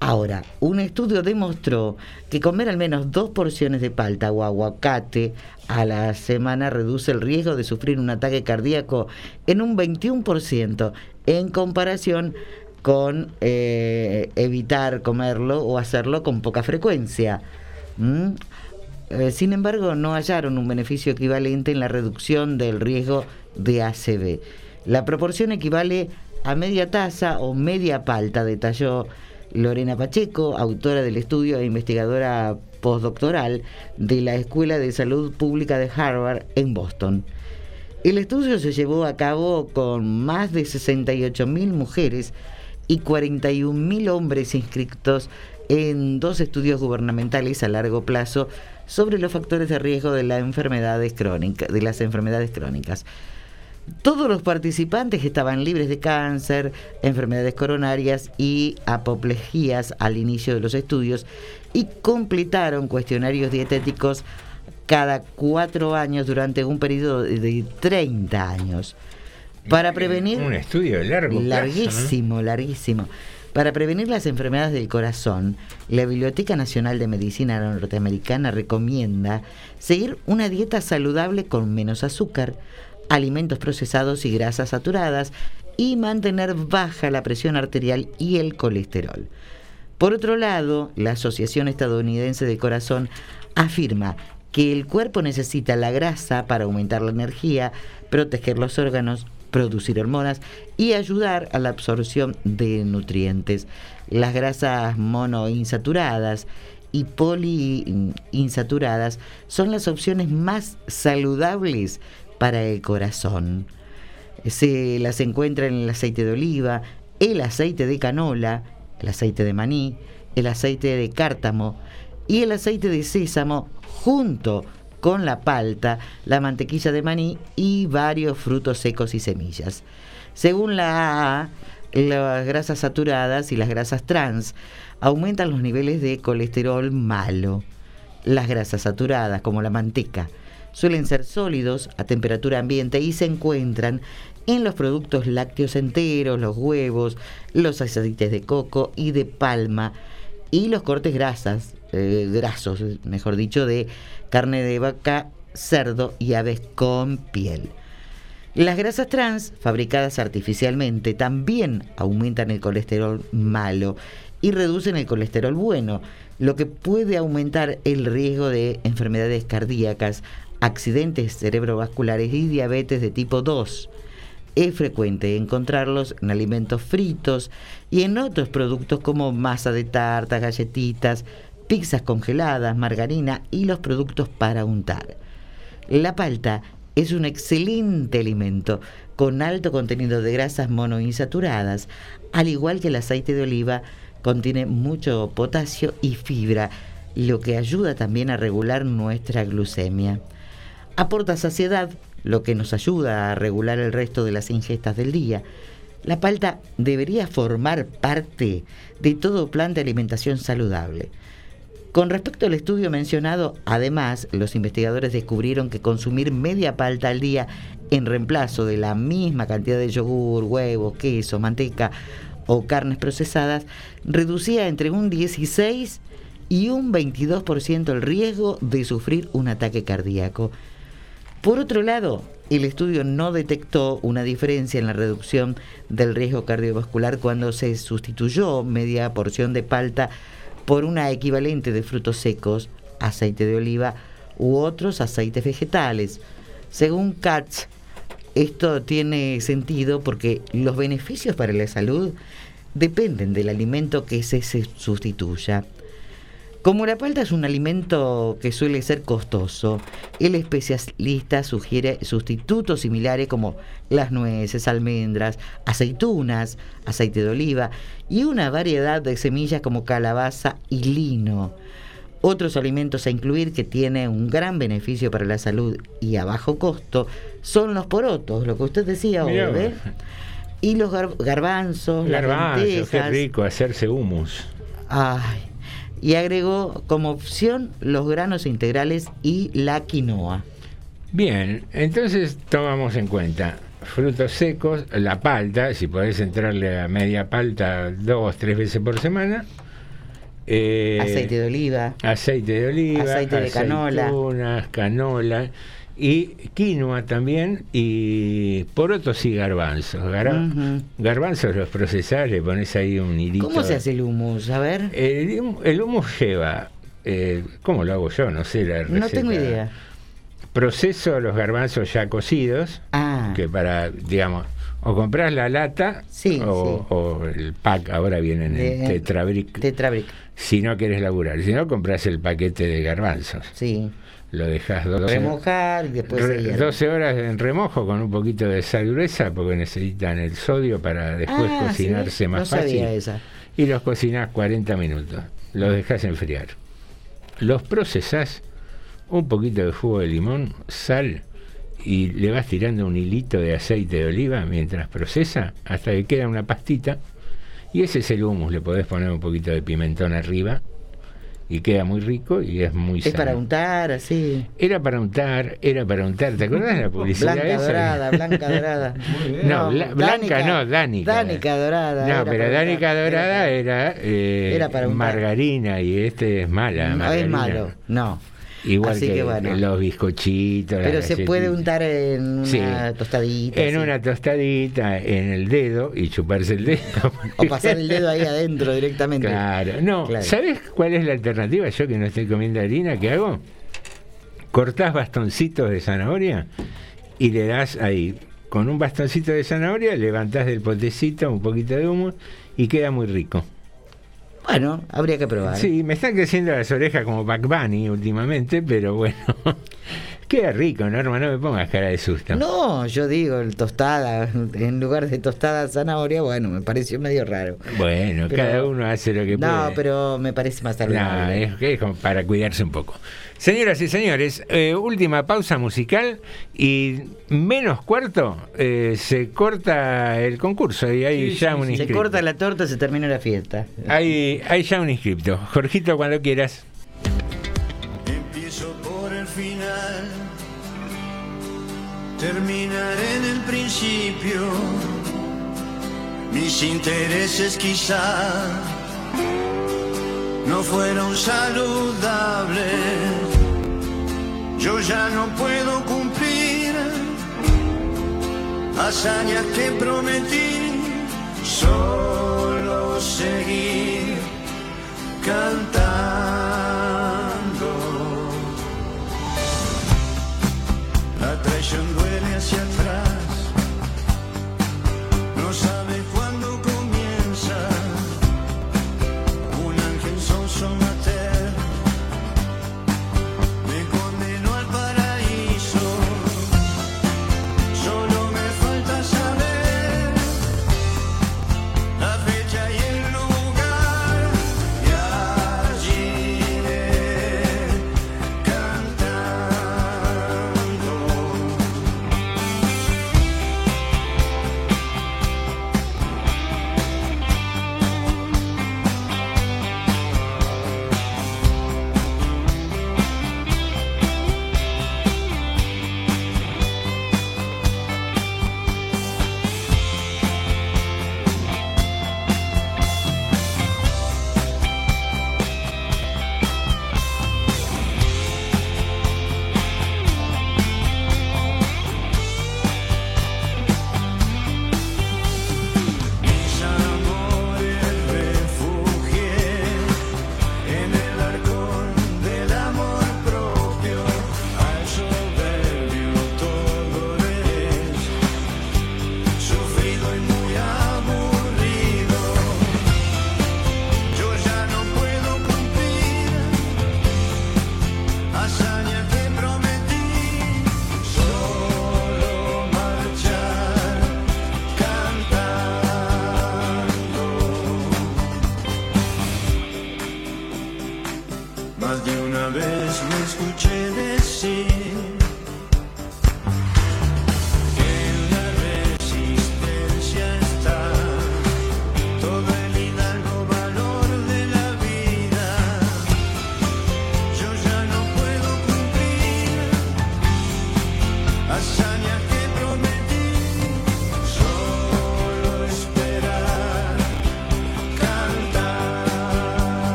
Ahora, un estudio demostró que comer al menos dos porciones de palta o aguacate a la semana reduce el riesgo de sufrir un ataque cardíaco en un 21% en comparación con eh, evitar comerlo o hacerlo con poca frecuencia. ¿Mm? Eh, sin embargo, no hallaron un beneficio equivalente en la reducción del riesgo de ACV. La proporción equivale a media taza o media palta, detalló Lorena Pacheco, autora del estudio e investigadora postdoctoral de la Escuela de Salud Pública de Harvard en Boston. El estudio se llevó a cabo con más de 68.000 mujeres y 41.000 hombres inscritos en dos estudios gubernamentales a largo plazo sobre los factores de riesgo de, las enfermedades crónicas, de las enfermedades crónicas. Todos los participantes estaban libres de cáncer, enfermedades coronarias y apoplejías al inicio de los estudios y completaron cuestionarios dietéticos cada cuatro años durante un periodo de 30 años. Para prevenir... Un estudio largo plazo, ¿no? Larguísimo, larguísimo. Para prevenir las enfermedades del corazón, la Biblioteca Nacional de Medicina Norteamericana recomienda seguir una dieta saludable con menos azúcar, alimentos procesados y grasas saturadas y mantener baja la presión arterial y el colesterol. Por otro lado, la Asociación Estadounidense de Corazón afirma que el cuerpo necesita la grasa para aumentar la energía, proteger los órganos, producir hormonas y ayudar a la absorción de nutrientes. Las grasas monoinsaturadas y poliinsaturadas son las opciones más saludables para el corazón. Se las encuentra en el aceite de oliva, el aceite de canola, el aceite de maní, el aceite de cártamo y el aceite de sésamo junto con la palta, la mantequilla de maní y varios frutos secos y semillas. Según la AA, las grasas saturadas y las grasas trans aumentan los niveles de colesterol malo. Las grasas saturadas, como la manteca, suelen ser sólidos a temperatura ambiente y se encuentran en los productos lácteos enteros, los huevos, los aceites de coco y de palma y los cortes grasas, eh, grasos, mejor dicho, de carne de vaca, cerdo y aves con piel. Las grasas trans, fabricadas artificialmente, también aumentan el colesterol malo y reducen el colesterol bueno, lo que puede aumentar el riesgo de enfermedades cardíacas, accidentes cerebrovasculares y diabetes de tipo 2. Es frecuente encontrarlos en alimentos fritos y en otros productos como masa de tarta, galletitas, pizzas congeladas, margarina y los productos para untar. La palta es un excelente alimento con alto contenido de grasas monoinsaturadas, al igual que el aceite de oliva contiene mucho potasio y fibra, lo que ayuda también a regular nuestra glucemia. Aporta saciedad, lo que nos ayuda a regular el resto de las ingestas del día. La palta debería formar parte de todo plan de alimentación saludable. Con respecto al estudio mencionado, además, los investigadores descubrieron que consumir media palta al día en reemplazo de la misma cantidad de yogur, huevo, queso, manteca o carnes procesadas reducía entre un 16 y un 22% el riesgo de sufrir un ataque cardíaco. Por otro lado, el estudio no detectó una diferencia en la reducción del riesgo cardiovascular cuando se sustituyó media porción de palta por una equivalente de frutos secos, aceite de oliva u otros aceites vegetales. Según Katz, esto tiene sentido porque los beneficios para la salud dependen del alimento que se sustituya. Como la palta es un alimento que suele ser costoso, el especialista sugiere sustitutos similares como las nueces, almendras, aceitunas, aceite de oliva y una variedad de semillas como calabaza y lino. Otros alimentos a incluir que tienen un gran beneficio para la salud y a bajo costo son los porotos, lo que usted decía hoy. Y los gar- garbanzos, las Garbanzos, qué rico hacerse humus. Ay, y agregó como opción los granos integrales y la quinoa. Bien, entonces tomamos en cuenta frutos secos, la palta, si podés entrarle a media palta dos, tres veces por semana. eh, Aceite de oliva. aceite de oliva, Aceite de canola. canola y quinoa también y porotos y garbanzos. Gar-. Garbanzos los procesás, le pones ahí un hilito. ¿Cómo se hace el hummus? A ver. El, el hummus lleva, eh, ¿cómo lo hago yo? No sé la receta. No tengo idea. Proceso los garbanzos ya cocidos, Ah. que para, digamos, o compras la lata Sí, o, o el pack, ahora vienen en De- Tetrabric. Tetrabric. Si no quieres laburar, si no compras el paquete de garbanzos. Sí. Lo dejas 12, Remojar y después re- se hierve. 12 horas en remojo con un poquito de sal gruesa porque necesitan el sodio para después Ah, cocinarse ¿sí? más No fácil. sabía esa. Y los cocinás 40 minutos. Los dejas enfriar. Los procesás, un poquito de jugo de limón, sal y le vas tirando un hilito de aceite de oliva mientras procesa hasta que queda una pastita. Y ese es el hummus. Le podés poner un poquito de pimentón arriba y queda muy rico y es muy Es sano. para untar, así. Era para untar, era para untar. ¿Te acordás de la publicidad Blanca esa? dorada, blanca dorada. No, bla- blanca no, Dánica. Dánica dorada. No, era pero Dánica. Dorada era, eh, Era para untar. margarina y este es mala. No es margarina. malo, no. Igual Así que, que bueno. los bizcochitos. Pero se puede untar en una Sí. tostadita. En una tostadita, en el dedo y chuparse el dedo. O pasar el dedo ahí adentro directamente. Claro, no, Claro. ¿sabes cuál es la alternativa? Yo que no estoy comiendo harina, ¿qué hago? Cortás bastoncitos de zanahoria y le das ahí, con un bastoncito de zanahoria, levantás del potecito un poquito de humo y queda muy rico. Bueno, habría que probar. Sí, me están creciendo las orejas como Back Bunny últimamente, pero bueno, queda rico, Norma, no me pongas cara de susto. No, yo digo, el tostada, en lugar de tostada zanahoria, bueno, me pareció medio raro. Bueno, Pero- cada uno hace lo que puede. No, pero me parece más No, saludable. es, es como para cuidarse un poco. Señoras y señores, eh, última pausa musical y menos cuarto eh, se corta el concurso y hay Sí, ya sí, un sí. Se inscripto. corta la torta, se termina la fiesta. Hay, hay ya un inscripto. Jorgito, cuando quieras. Terminar en el principio. Mis intereses quizá no fueron saludables. Yo ya no puedo cumplir hazañas que prometí, solo seguir cantando. cię trafi.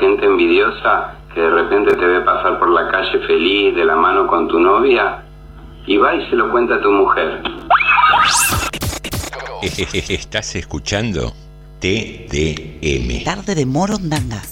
Gente envidiosa que de repente te ve pasar por la calle feliz de la mano con tu novia y va y se lo cuenta a tu mujer. Estás escuchando TDM. Tarde de Morondanga.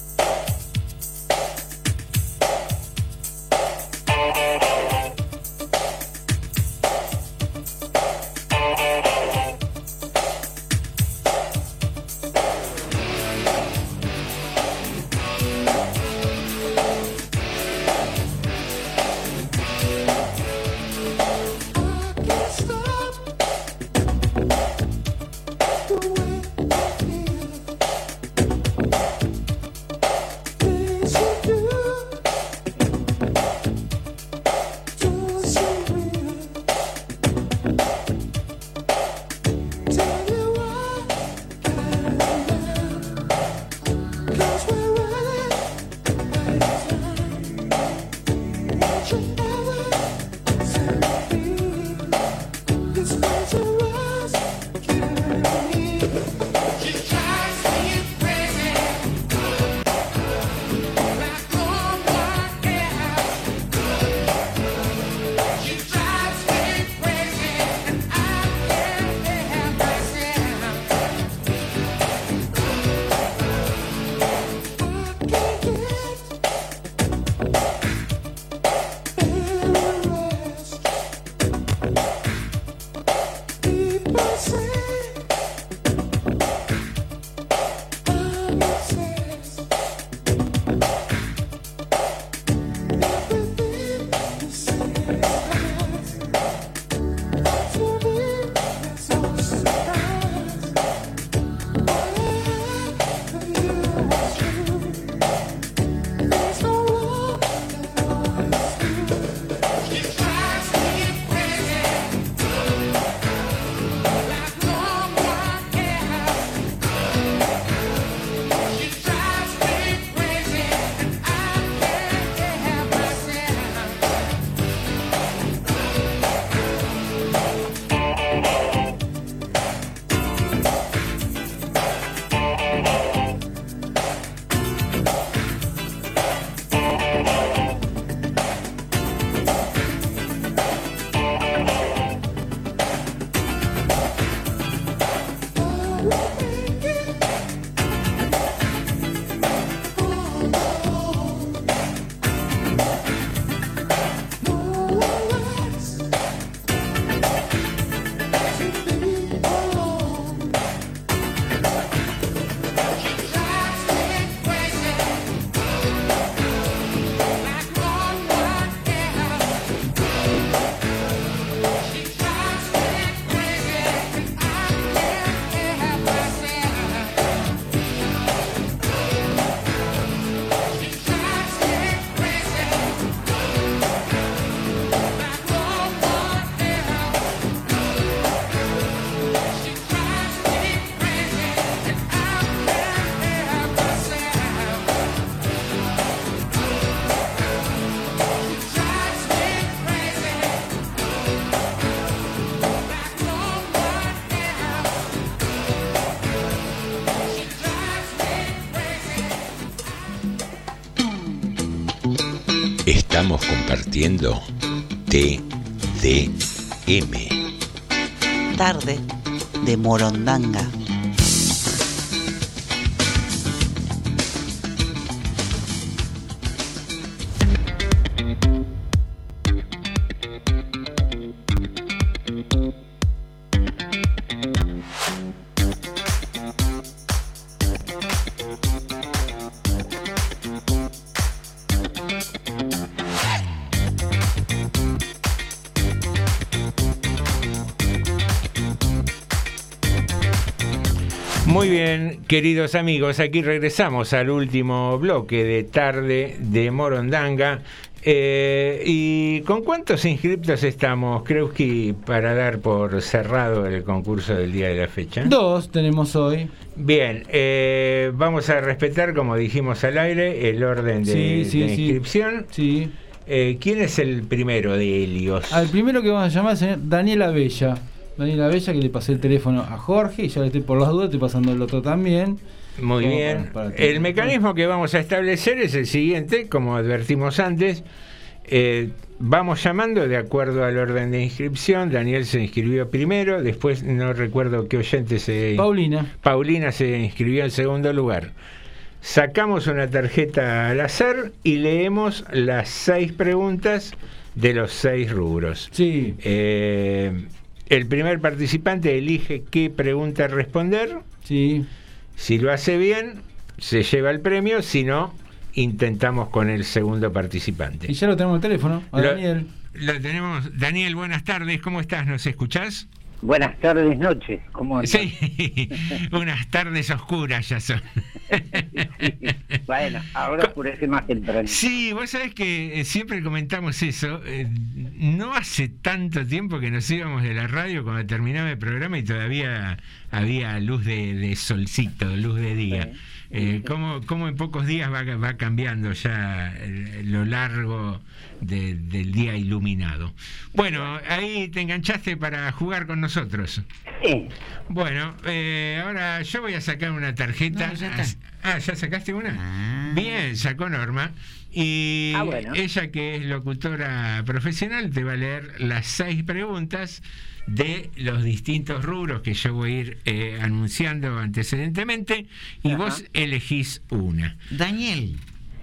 Compartiendo TDM. Tarde de Morondanga. Queridos amigos, aquí regresamos al último bloque de tarde de Morondanga. Eh, ¿Y con cuántos inscriptos estamos, Kreuski, para dar por cerrado el concurso del día de la fecha? Dos tenemos hoy. Bien, eh, vamos a respetar, como dijimos al aire, el orden de, Sí, sí, de sí. inscripción. Sí. Eh, ¿Quién es el primero de Helios? Al primero que vamos a llamar es Daniel Abella. Daniel Abella, que le pasé el teléfono a Jorge y ya le estoy por las dudas, estoy pasando el otro también. Muy bien. para- para que- el mecanismo que vamos a establecer es el siguiente, como advertimos antes. Eh, vamos llamando de acuerdo al orden de inscripción. Daniel se inscribió primero, después no recuerdo qué oyente se... Paulina. Paulina se inscribió en segundo lugar. Sacamos una tarjeta al azar y leemos las seis preguntas de los seis rubros. Sí. Eh, el primer participante elige qué pregunta responder. Sí. Si lo hace bien, se lleva el premio. Si no, intentamos con el segundo participante. Y ya lo tenemos el teléfono, a Lo- Daniel. Lo tenemos. Daniel, buenas tardes. ¿Cómo estás? ¿Nos escuchás? Buenas tardes, noches. ¿Cómo andan? Sí, unas tardes oscuras ya son. Bueno, ahora oscurece más temprano. Sí, vos sabés que eh, siempre comentamos eso. eh, no hace tanto tiempo que nos íbamos de la radio cuando terminaba el programa y todavía había luz de, de solcito, luz de día. Eh, ¿cómo, cómo en pocos días va, va cambiando ya eh, lo largo de- del día iluminado? Bueno, ahí te enganchaste para jugar con nosotros. Sí. Bueno, eh, ahora yo voy a sacar una tarjeta. Ah, ¿ya sacaste una? Bien, sacó Norma. Y Ah, bueno. ella, que es locutora profesional, te va a leer las seis preguntas de los distintos rubros que yo voy a ir eh, anunciando antecedentemente y vos elegís una. Daniel.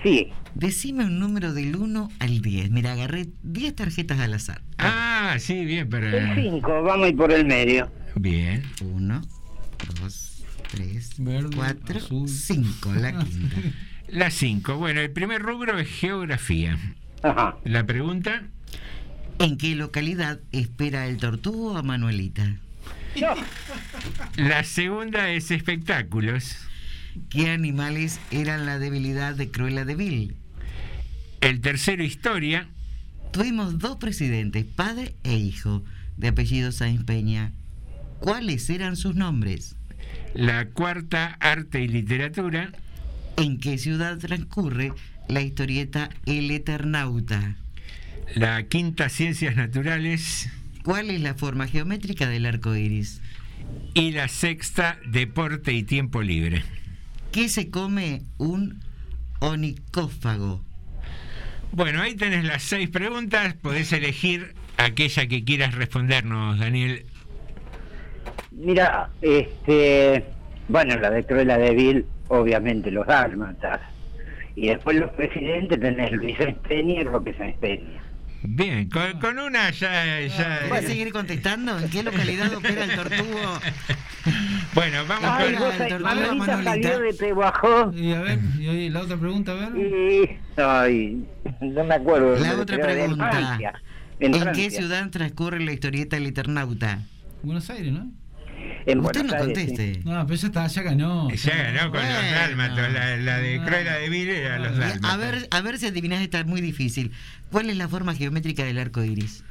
Sí. Decime un número del 1 al 10. Mira, agarré 10 tarjetas al azar. Ah, sí, bien, para... El 5, vamos a ir por el medio. Bien. 1, 2, 3, 4, 5. La quinta. La cinco. Bueno, el primer rubro es geografía. Ajá. La pregunta... ¿En qué localidad espera el tortugo a Manuelita? La segunda es espectáculos. ¿Qué animales eran la debilidad de Cruella de Vil? El tercero, historia. Tuvimos dos presidentes, padre e hijo, de apellido Sáenz Peña. ¿Cuáles eran sus nombres? La cuarta, arte y literatura. ¿En qué ciudad transcurre la historieta El Eternauta? La quinta, ciencias naturales. ¿Cuál es la forma geométrica del arco iris? Y la sexta, deporte y tiempo libre. ¿Qué se come un onicófago? Bueno, ahí tenés las seis preguntas. Podés elegir aquella que quieras respondernos, Daniel. Mira, este. Bueno, la de Cruella de Vil, obviamente los dálmatas. Y después los presidentes tenés Luis Sáenz Peña y Roque Sáenz Peña. Bien, con, con una ya... ya ¿Vas a seguir contestando? ¿En qué localidad opera el tortugo? Bueno, vamos Ay, con... el tortugo salió de Pehuajó. Y a ver, y la otra pregunta, a ver. Y. Ay, no me acuerdo. La otra pregunta. Francia. ¿En, En, qué ciudad transcurre la historieta El Eternauta? Buenos Aires, ¿no? En Usted Buenos no Aires, conteste. No, pero ya está, ya ganó. Ya ganó con los dálmatos. La, la de Cruella de Vil era los dálmatas. A ver, a ver si adivinás, esta es muy difícil. ¿Cuál es la forma geométrica del arco iris?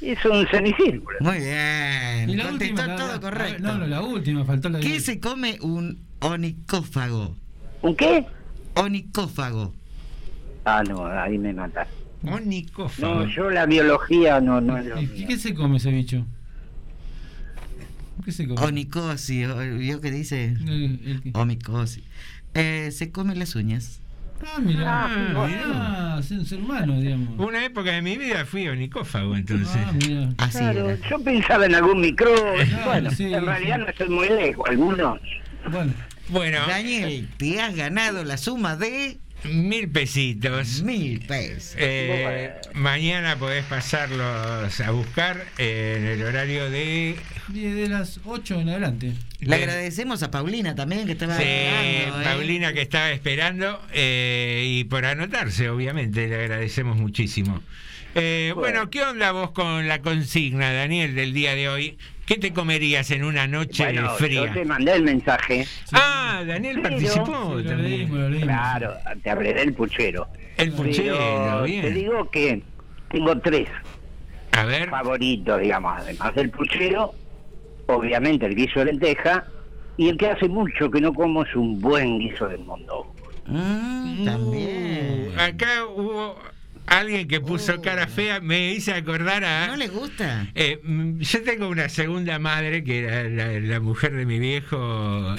Es un semicírculo. Muy bien. Y la Contestó última, todo la- correcto. No, no, la última, faltó la de- ¿Qué se come un onicófago? ¿Un qué? Onicófago. Ah, no, ahí me mata. Onicófago. No, yo la biología no, no es lo ¿Y mío. qué se come ese bicho? ¿Qué se come? Onicosi, o- ¿vio que dice? Que- Omicosi. Eh, se come las uñas. Ah, mira. Ah, Ah, ser, humano, digamos. Una época de mi vida fui onicófago, entonces. Ah, Claro, era. yo pensaba en algún micrófono. bueno, sí, en sí. realidad no estoy muy lejos. Algunos. Bueno, Bueno, Daniel, te has ganado la suma de mil pesitos. mil pesos. Eh, mañana podés pasarlos a buscar en el horario de. de las 8 en adelante. Le de- agradecemos a Paulina también que estaba Sí, esperando, ¿eh? Paulina que estaba esperando eh, y por anotarse, obviamente, le agradecemos muchísimo. Eh, bueno, ¿qué onda vos con la consigna, Daniel, del día de hoy? ¿Qué te comerías en una noche Bueno, fría? yo te mandé el mensaje. Ah, Daniel Pero- participó Sí, lo también. leímos, lo leímos. Claro, te hablé del puchero. El puchero, Pero bien. te digo que tengo tres A ver, favoritos, digamos, además del puchero, obviamente el guiso de lenteja, y el que hace mucho que no como es un buen guiso de mondongo. Mm, también. acá hubo alguien que puso cara fea, me hice acordar a... ¿No le gusta? Eh, mm, yo tengo una segunda madre que era la, la mujer de mi viejo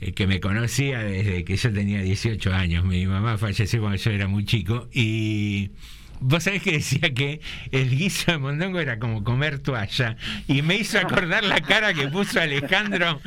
eh, que me conocía desde que yo tenía 18 años. Mi mamá falleció cuando yo era muy chico y vos sabés que decía que el guiso de mondongo era como comer toalla y me hizo acordar la cara que puso Alejandro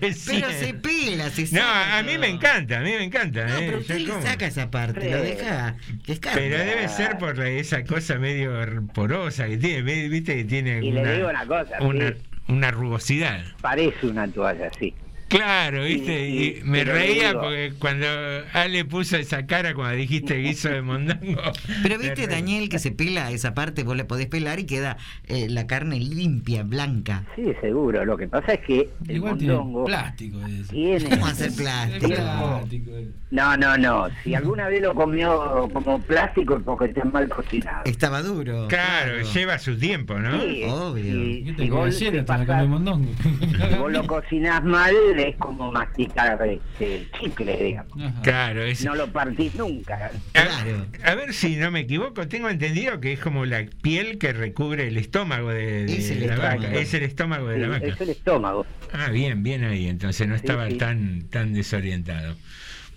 recién. Pero se pela, se No, saca. a mí me encanta, a mí me encanta. No, eh, pero usted le saca esa parte, lo deja. Pero debe ser por la- esa cosa medio porosa que tiene, viste que tiene Y le una, digo una cosa, una, sí. una rugosidad. Parece una toalla, sí. Claro, viste, Y- y, y- me reía digo- porque cuando Ale puso esa cara cuando dijiste guiso de mondongo. Pero viste. Daniel, que se pela esa parte, vos la podés pelar y queda eh, la carne limpia, blanca. Sí, seguro. Lo que pasa es que el Igual tiene mondongo plástico. tiene... ¿Cómo hacer Es plástico? plástico. eh. No, no, no. Si alguna vez lo comió como plástico es porque está mal cocinado. Estaba duro. Claro, lleva su tiempo, ¿no? Sí, Obvio. Si, ¿Qué te vos, la pasás- come mondongo. si vos lo cocinás mal, es como masticar este, chicle, digamos. Ajá. Claro, es, No lo partís nunca. a, Claro. a ver si no me equivoco, tengo entendido que es como la piel que recubre el estómago de, de Es el la estómago. vaca. Es el estómago de Sí, la vaca. es el estómago. Ah, bien, bien ahí, entonces no estaba sí. tan tan desorientado.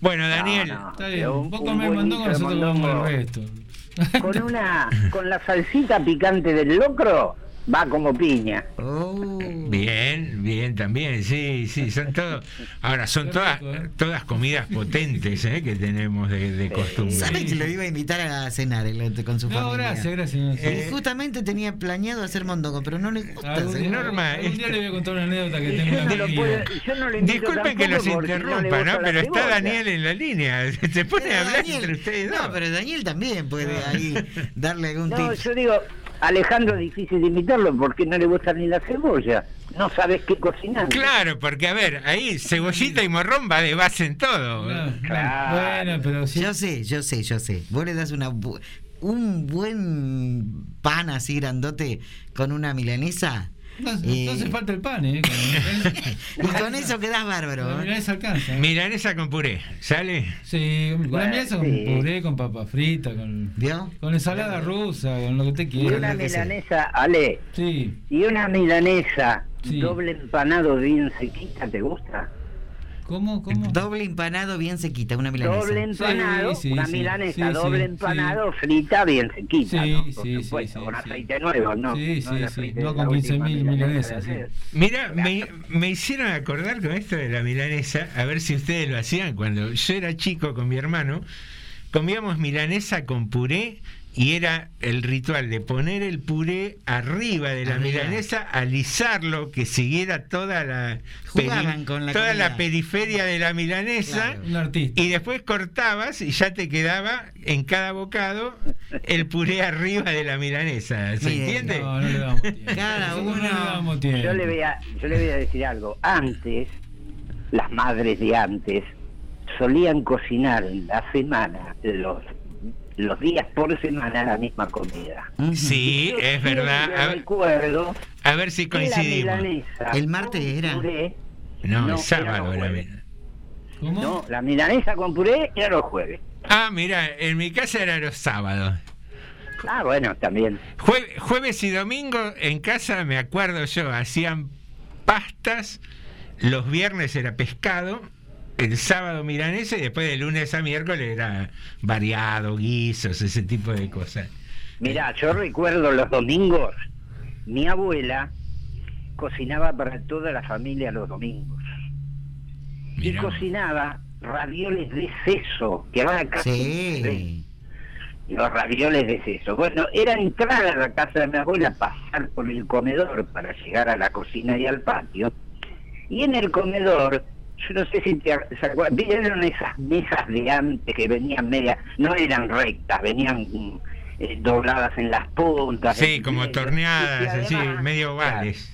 Bueno, Daniel, No, no, Está pero bien. un- buen mondongo, guiso de nosotros el resto. Con una, con la salsita picante del locro, va como piña. Oh. bien, bien también, sí, sí, son todos. Ahora, son todas ¿eh? todas comidas potentes ¿eh? que tenemos de, de costumbre. ¿Sabe que lo iba a invitar a cenar el- con su No, familia? gracias, gracias. Y Eh, justamente tenía planeado hacer mondongo, pero no le gusta Algún Norma, algún día le voy a contar una anécdota que tengo Yo no, lo puedo- yo no Disculpen que los no interrumpa, ¿no? Pero está cebolla. Daniel en la línea. Se pone Pero a hablar Daniel- entre ustedes dos. No, pero Daniel también puede ahí darle algún No, tip. yo digo, Alejandro es difícil de imitarlo porque no le gusta ni la cebolla. No sabes qué cocinar. Claro, porque a ver, ahí cebollita y morrón va de base en todo. Claro, Claro. Bueno, pero si Yo sé, yo sé, yo sé. Vos le das una bu- un buen pan así grandote con una milanesa Eh. hace falta el pan, ¿eh? Con- y con eso quedás bárbaro. la ¿eh? milanesa alcanza. Milanesa con puré, ¿sale? Sí, con la milanesa con sí. puré, con papa frita, con, ¿Vio? con ensalada rusa, con lo que usted Y quiera. una que sea. milanesa, Ale, Sí, y una milanesa Sí. doble empanado bien sequita, ¿te gusta? ¿Cómo? ¿Cómo? Doble empanado bien sequita, una milanesa. Doble empanado, Sí, sí, una sí, milanesa sí, doble sí, empanado frita bien sequita, Sí, ¿no? sí, supuesto, sí, con sí. aceite nuevo, ¿no? Sí, no sí, sí, aceite no con la última 15.000 milanesa milanesas, de sí. ayer. Mira, me, me hicieron acordar con esto de la milanesa, a ver si ustedes lo hacían. Cuando yo era chico con mi hermano, comíamos milanesa con puré y era el ritual de poner el puré arriba de la Arriba. milanesa, alisarlo, que siguiera toda la, Jugaban con la toda comida. la periferia de la milanesa. Claro. Un artista. Y después cortabas y ya te quedaba en cada bocado el puré arriba de la milanesa. ¿Se entiende? No, no le damos tiempo. Cada uno- No le damos tiempo. Yo le, voy a, yo le voy a decir algo. Antes, las madres de antes solían cocinar en la semana, los, los días por semana, la misma comida. Sí, Yo es verdad. A ver, recuerdo a ver si coincidimos. El martes era. puré- No, No, el sábado era. ¿Cómo? No, la milanesa con puré era los jueves. Ah, mira, en mi casa era los sábados. Ah, bueno, también. Jue- jueves y domingo en casa, me acuerdo yo, hacían pastas, los viernes era pescado el sábado milanesa y después de lunes a miércoles era variado, guisos, ese tipo de cosas. Mirá, yo recuerdo los domingos, mi abuela cocinaba para toda la familia los domingos. Y cocinaba ravioles de seso, que casi no se ven. Los ravioles de seso. Bueno, era entrar a la casa de mi abuela, pasar por el comedor para llegar a la cocina y al patio. Y en el comedor, yo no sé si te ac- se acuerdan, vieron esas mesas de antes que venían media, no eran rectas, venían eh, dobladas en las puntas. Sí, como torneadas, así, medio ovales.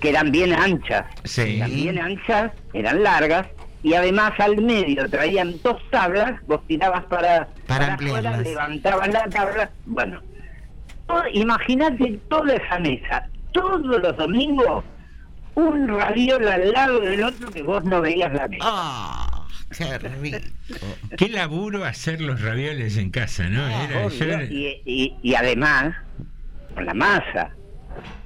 que eran bien anchas. Sí. Eran bien anchas, eran largas, y además al medio traían dos tablas, vos tirabas para, Para afuera, ampliarlas. levantabas la tabla. Bueno, todo- imagínate toda esa mesa, todos los domingos, un raviol al lado del otro que vos no veías la mesa. ¡Ah! ¡Qué rico! Qué laburo hacer los ravioles en casa, ¿no? Era- yo Obvio, era- y, y- y además, con la masa.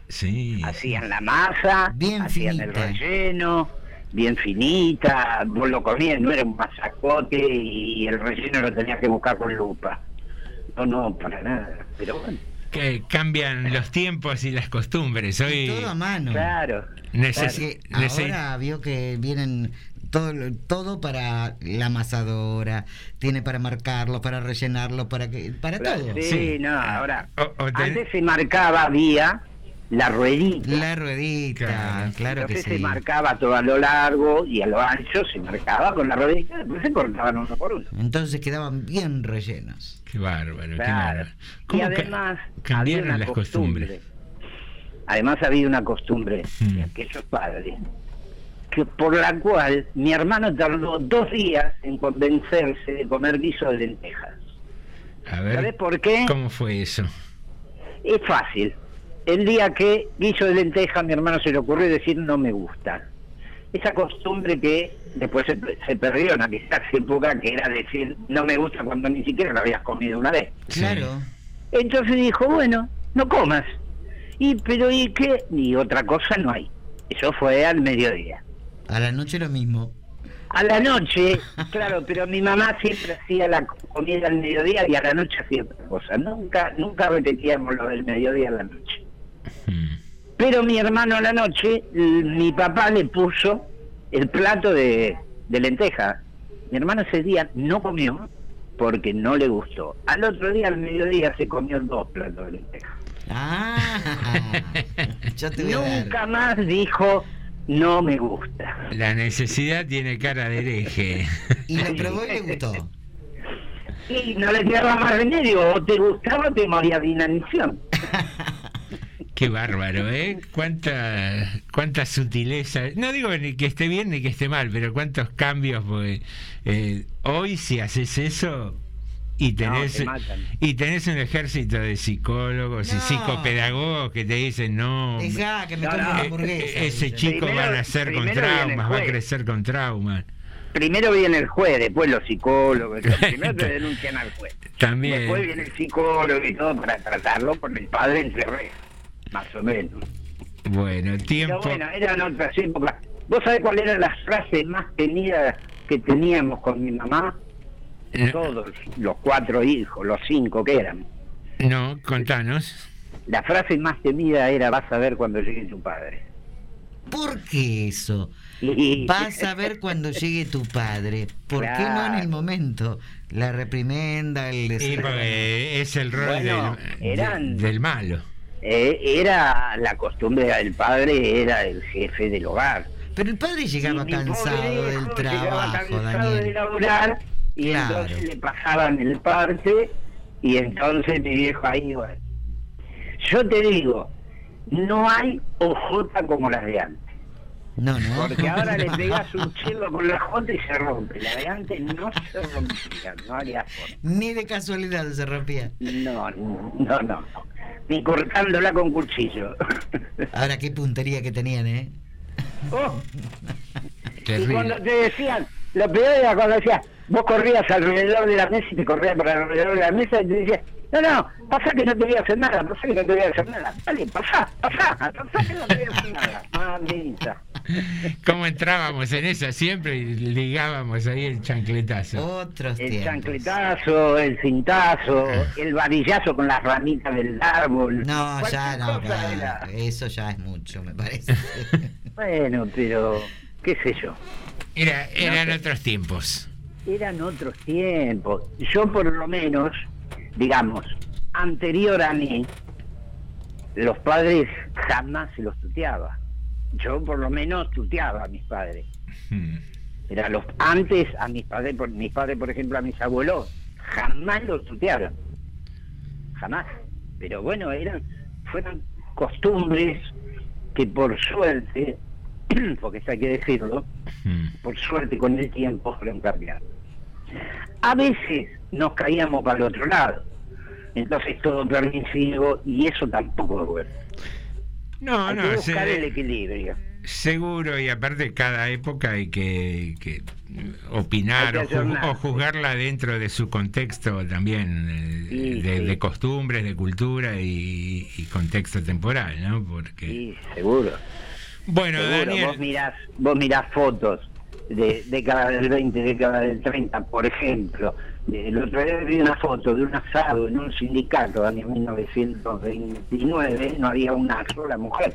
Sí. Hacían la masa, hacían el relleno, bien finita, vos lo comías, no era un masacote y el relleno lo tenías que buscar con lupa. No, no, para nada. Pero bueno. que cambian los tiempos y las costumbres. Hoy Todo a mano. Claro. Necesi- ahora vio que vienen todo, todo para la amasadora, tiene para marcarlo, para rellenarlo, para que para Claro, todo. Sí, no, ahora. O- o ten- Antes se marcaba vía la ruedita. La ruedita, claro, que Entonces sí. se marcaba todo a lo largo y a lo ancho se marcaba con la ruedita, después se cortaban uno por uno. Entonces quedaban bien rellenos. Qué bárbaro, qué Claro. bárbaro. Y ¿Cómo ca- además cambiaron había una las costumbre. costumbres? Además había una costumbre de aquellos padres que por la cual mi hermano tardó dos días en convencerse de comer guiso de lentejas. A ver, ¿Sabes por qué? ¿Cómo fue eso? Es fácil. El día que guiso de lentejas mi hermano se le ocurrió decir no me gusta. Esa costumbre que después se, se perdió en aquella época que era decir no me gusta cuando ni siquiera lo habías comido una vez. Claro. Entonces dijo, bueno, no comas. Y pero ¿y qué? Ni otra cosa no hay. Eso fue al mediodía. A la noche lo mismo. A la noche, claro, pero mi mamá siempre hacía la comida al mediodía y a la noche hacía otra cosa. Nunca, nunca repetíamos lo del mediodía a la noche. Pero mi hermano a la noche, mi papá le puso el plato de, de lenteja. Mi hermano ese día no comió porque no le gustó. Al otro día, al mediodía, se comió dos platos de lenteja. Ah, yo te voy a dar. Nunca más dijo, no me gusta. La necesidad tiene cara de hereje. Y lo probó y le gustó. Y no le quedaba más remedio, o te gustaba o te moría de inanición. Qué bárbaro, ¿eh? Cuánta, cuánta sutileza. No digo ni que esté bien ni que esté mal, pero cuántos cambios. Porque, eh, hoy si haces eso y tenés, y tenés un ejército de psicólogos y psicopedagogos que te dicen, no, Dejá que me No, coma no. una hamburguesa. eh, ese dice. chico Primero- va a nacer con traumas, va a crecer con traumas. Primero viene el juez, después los psicólogos. Primero te denuncian al juez. También. Después viene el psicólogo y todo para tratarlo por el padre entre rejas, más o menos. Bueno, Pero tiempo. bueno, eran otras épocas. ¿Vos sabés cuál era la frase más temida que teníamos con mi mamá? Eh. Todos, los cuatro hijos, los cinco que eran. No, contanos. La frase más temida era, vas a ver cuando llegue tu padre. ¿Por qué eso? Y- Vas a ver cuando llegue tu padre. ¿Por qué no en el momento? La reprimenda, el deseo. porque es el rol Bueno, del, eran- de- del malo. Eh, era la costumbre del padre, era el jefe del hogar. Pero el padre llegaba cansado del trabajo, cansado de laburar, y Claro. entonces le pasaban el parte y entonces mi viejo ahí, bueno. Yo te digo, no hay ojota como las de antes. No, no. Porque ahora le pegas un chelo con la jota y se rompe. La de antes no se rompía, no había forma. Ni de casualidad se rompía. No, no, no, no. Ni cortándola con cuchillo. Ahora qué puntería que tenían, ¿eh? Oh, y cuando te decían, lo peor era cuando decías, vos corrías alrededor de la mesa y te corrías por alrededor de la mesa y te decías, no, no, pasa que no te voy a hacer nada, pasa que no te voy a hacer nada. Dale, pasá, pasá, pasá que no te voy a hacer nada. Mamita. ¿Cómo entrábamos en esa siempre y ligábamos ahí el chancletazo? Otros El tiempos. chancletazo, el cintazo, el varillazo con las ramitas del árbol. No, ya no, claro, eso ya es mucho, me parece. Bueno, pero qué sé yo. Era, eran No otros tiempos. Eran otros tiempos. Yo por lo menos, digamos, anterior a mí, los padres jamás se los tuteaba. Yo por lo menos tuteaba a mis padres. Hmm. Era los antes a mis padres, por, mis padres por ejemplo a mis abuelos, jamás los tutearon. Jamás. Pero bueno, eran fueron costumbres que por suerte, porque esto hay que decirlo, Hmm. por suerte con el tiempo fueron cambiando. A veces nos caíamos para el otro lado. Entonces todo permisivo y eso tampoco es bueno. No, Hay no, que buscar se- el equilibrio. seguro y aparte cada época hay que, que opinar Hay que o, ju- ayornarse. o juzgarla dentro de su contexto también eh, Sí, de, sí. de costumbres, de cultura y, y contexto temporal, ¿no? Porque Sí, seguro. bueno, Seguro, Daniel, vos mirás, vos mirás fotos de década del 20, década del 30, por ejemplo. El otro día vi una foto de un asado en un sindicato año 1929, no había una sola mujer.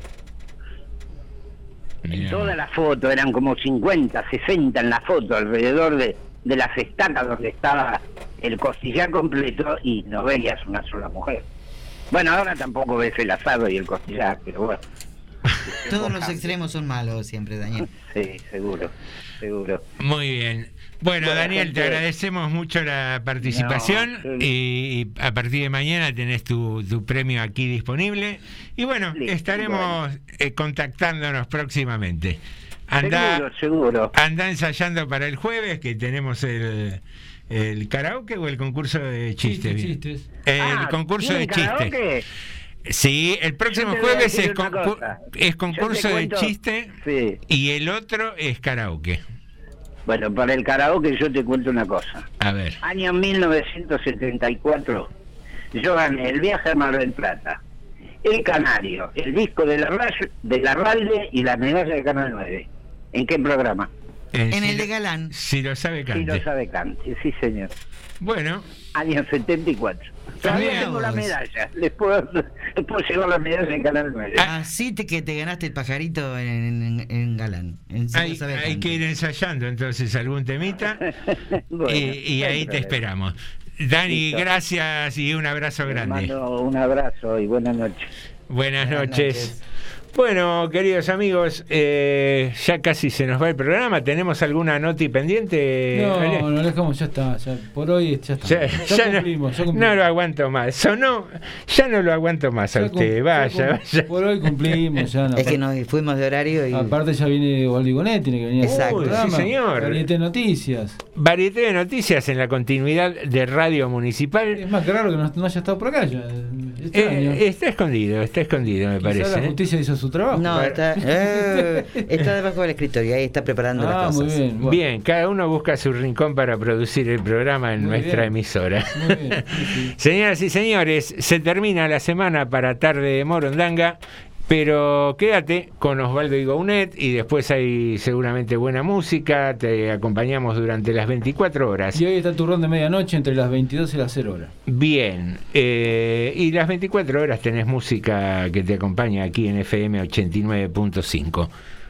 En toda la foto, eran como 50, 60 en la foto, alrededor de, de las estacas donde estaba el costillar completo y no veías una sola mujer. Bueno, ahora tampoco ves el asado y el costillar, pero bueno. Todos los extremos son malos siempre, Daniel. Sí, seguro, seguro. muy bien. Bueno, Bueno, Daniel, te agradecemos mucho la participación No, y, y a partir de mañana tenés tu, tu premio aquí disponible. Y bueno, Listo, estaremos eh, contactándonos próximamente. Anda, Seguro, seguro. anda ensayando para el jueves que tenemos el, el karaoke o el concurso de chistes. Chistes. El Ah, concurso de ¿tienen chistes. karaoke? Sí, el próximo jueves es, cosa. es concurso de chiste Sí. y el otro es karaoke. Bueno, para el karaoke yo te cuento una cosa. A ver. Año 1974, yo gané el viaje a Mar del Plata, el Canario, el disco de la, de la Ralde y la medalla de Canal 9. ¿En qué programa? Eh, En si el lo- de Galán. Si lo sabe Si cante. lo sabe Cante, sí señor. Bueno, Año 74. Todavía Mira tengo la medalla. Les puedo, les puedo llevar la medalla de Canal 9. Así te, que te ganaste el pajarito en, en- en Galán. En sí hay, lo sabe hay que ir ensayando entonces algún temita Bueno, y, ahí te esperamos. Dani, Listo. gracias y un abrazo grande. mando un abrazo y buenas noches. Buenas, Buenas noches. noches. Bueno, queridos amigos, eh, ya casi se nos va el programa. ¿Tenemos alguna noti pendiente? No, no, dejamos, ya está. ya- por hoy ya está. Ya, Ya, ya no- cumplimos, ya no, cumplimos. lo aguanto más. Sonó, ya no lo aguanto más a usted. Vaya, vaya. Por hoy cumplimos, ya no. Es que nos fuimos de horario y. Aparte ya viene Waldi Gonet, tiene que venir Exacto. Uy, sí, señor. Variete Noticias. Varieté de noticias en la continuidad de Radio Municipal. Es más que raro que no, no haya estado por acá ya. Extraño. Eh, está escondido, está escondido, me Quizá parece. la ¿eh? justicia hizo su trabajo. No, está, eh, está debajo del escritorio, ahí está preparando Ah, las muy cosas. bien. bueno. Bien, cada uno busca su rincón para producir el programa en Muy nuestra bien. emisora. Muy bien, sí, sí. Señoras y señores, se termina la semana para tarde de Morondanga, pero quédate con Osvaldo y Gounet y después hay seguramente buena música, te acompañamos durante las 24 horas. Y hoy está turrón de medianoche entre las 22 y las 0 horas. Bien, eh, y las 24 horas tenés música que te acompaña aquí en FM 89.5.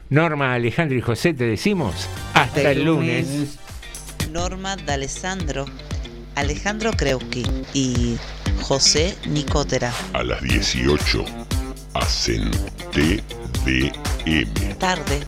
Norma, Alejandro y José, te decimos hasta, Hasta el el lunes. lunes. Norma D'Alessandro, Alejandro Kreuski y José Nicotera. A las 18 hacen TDM. Tarde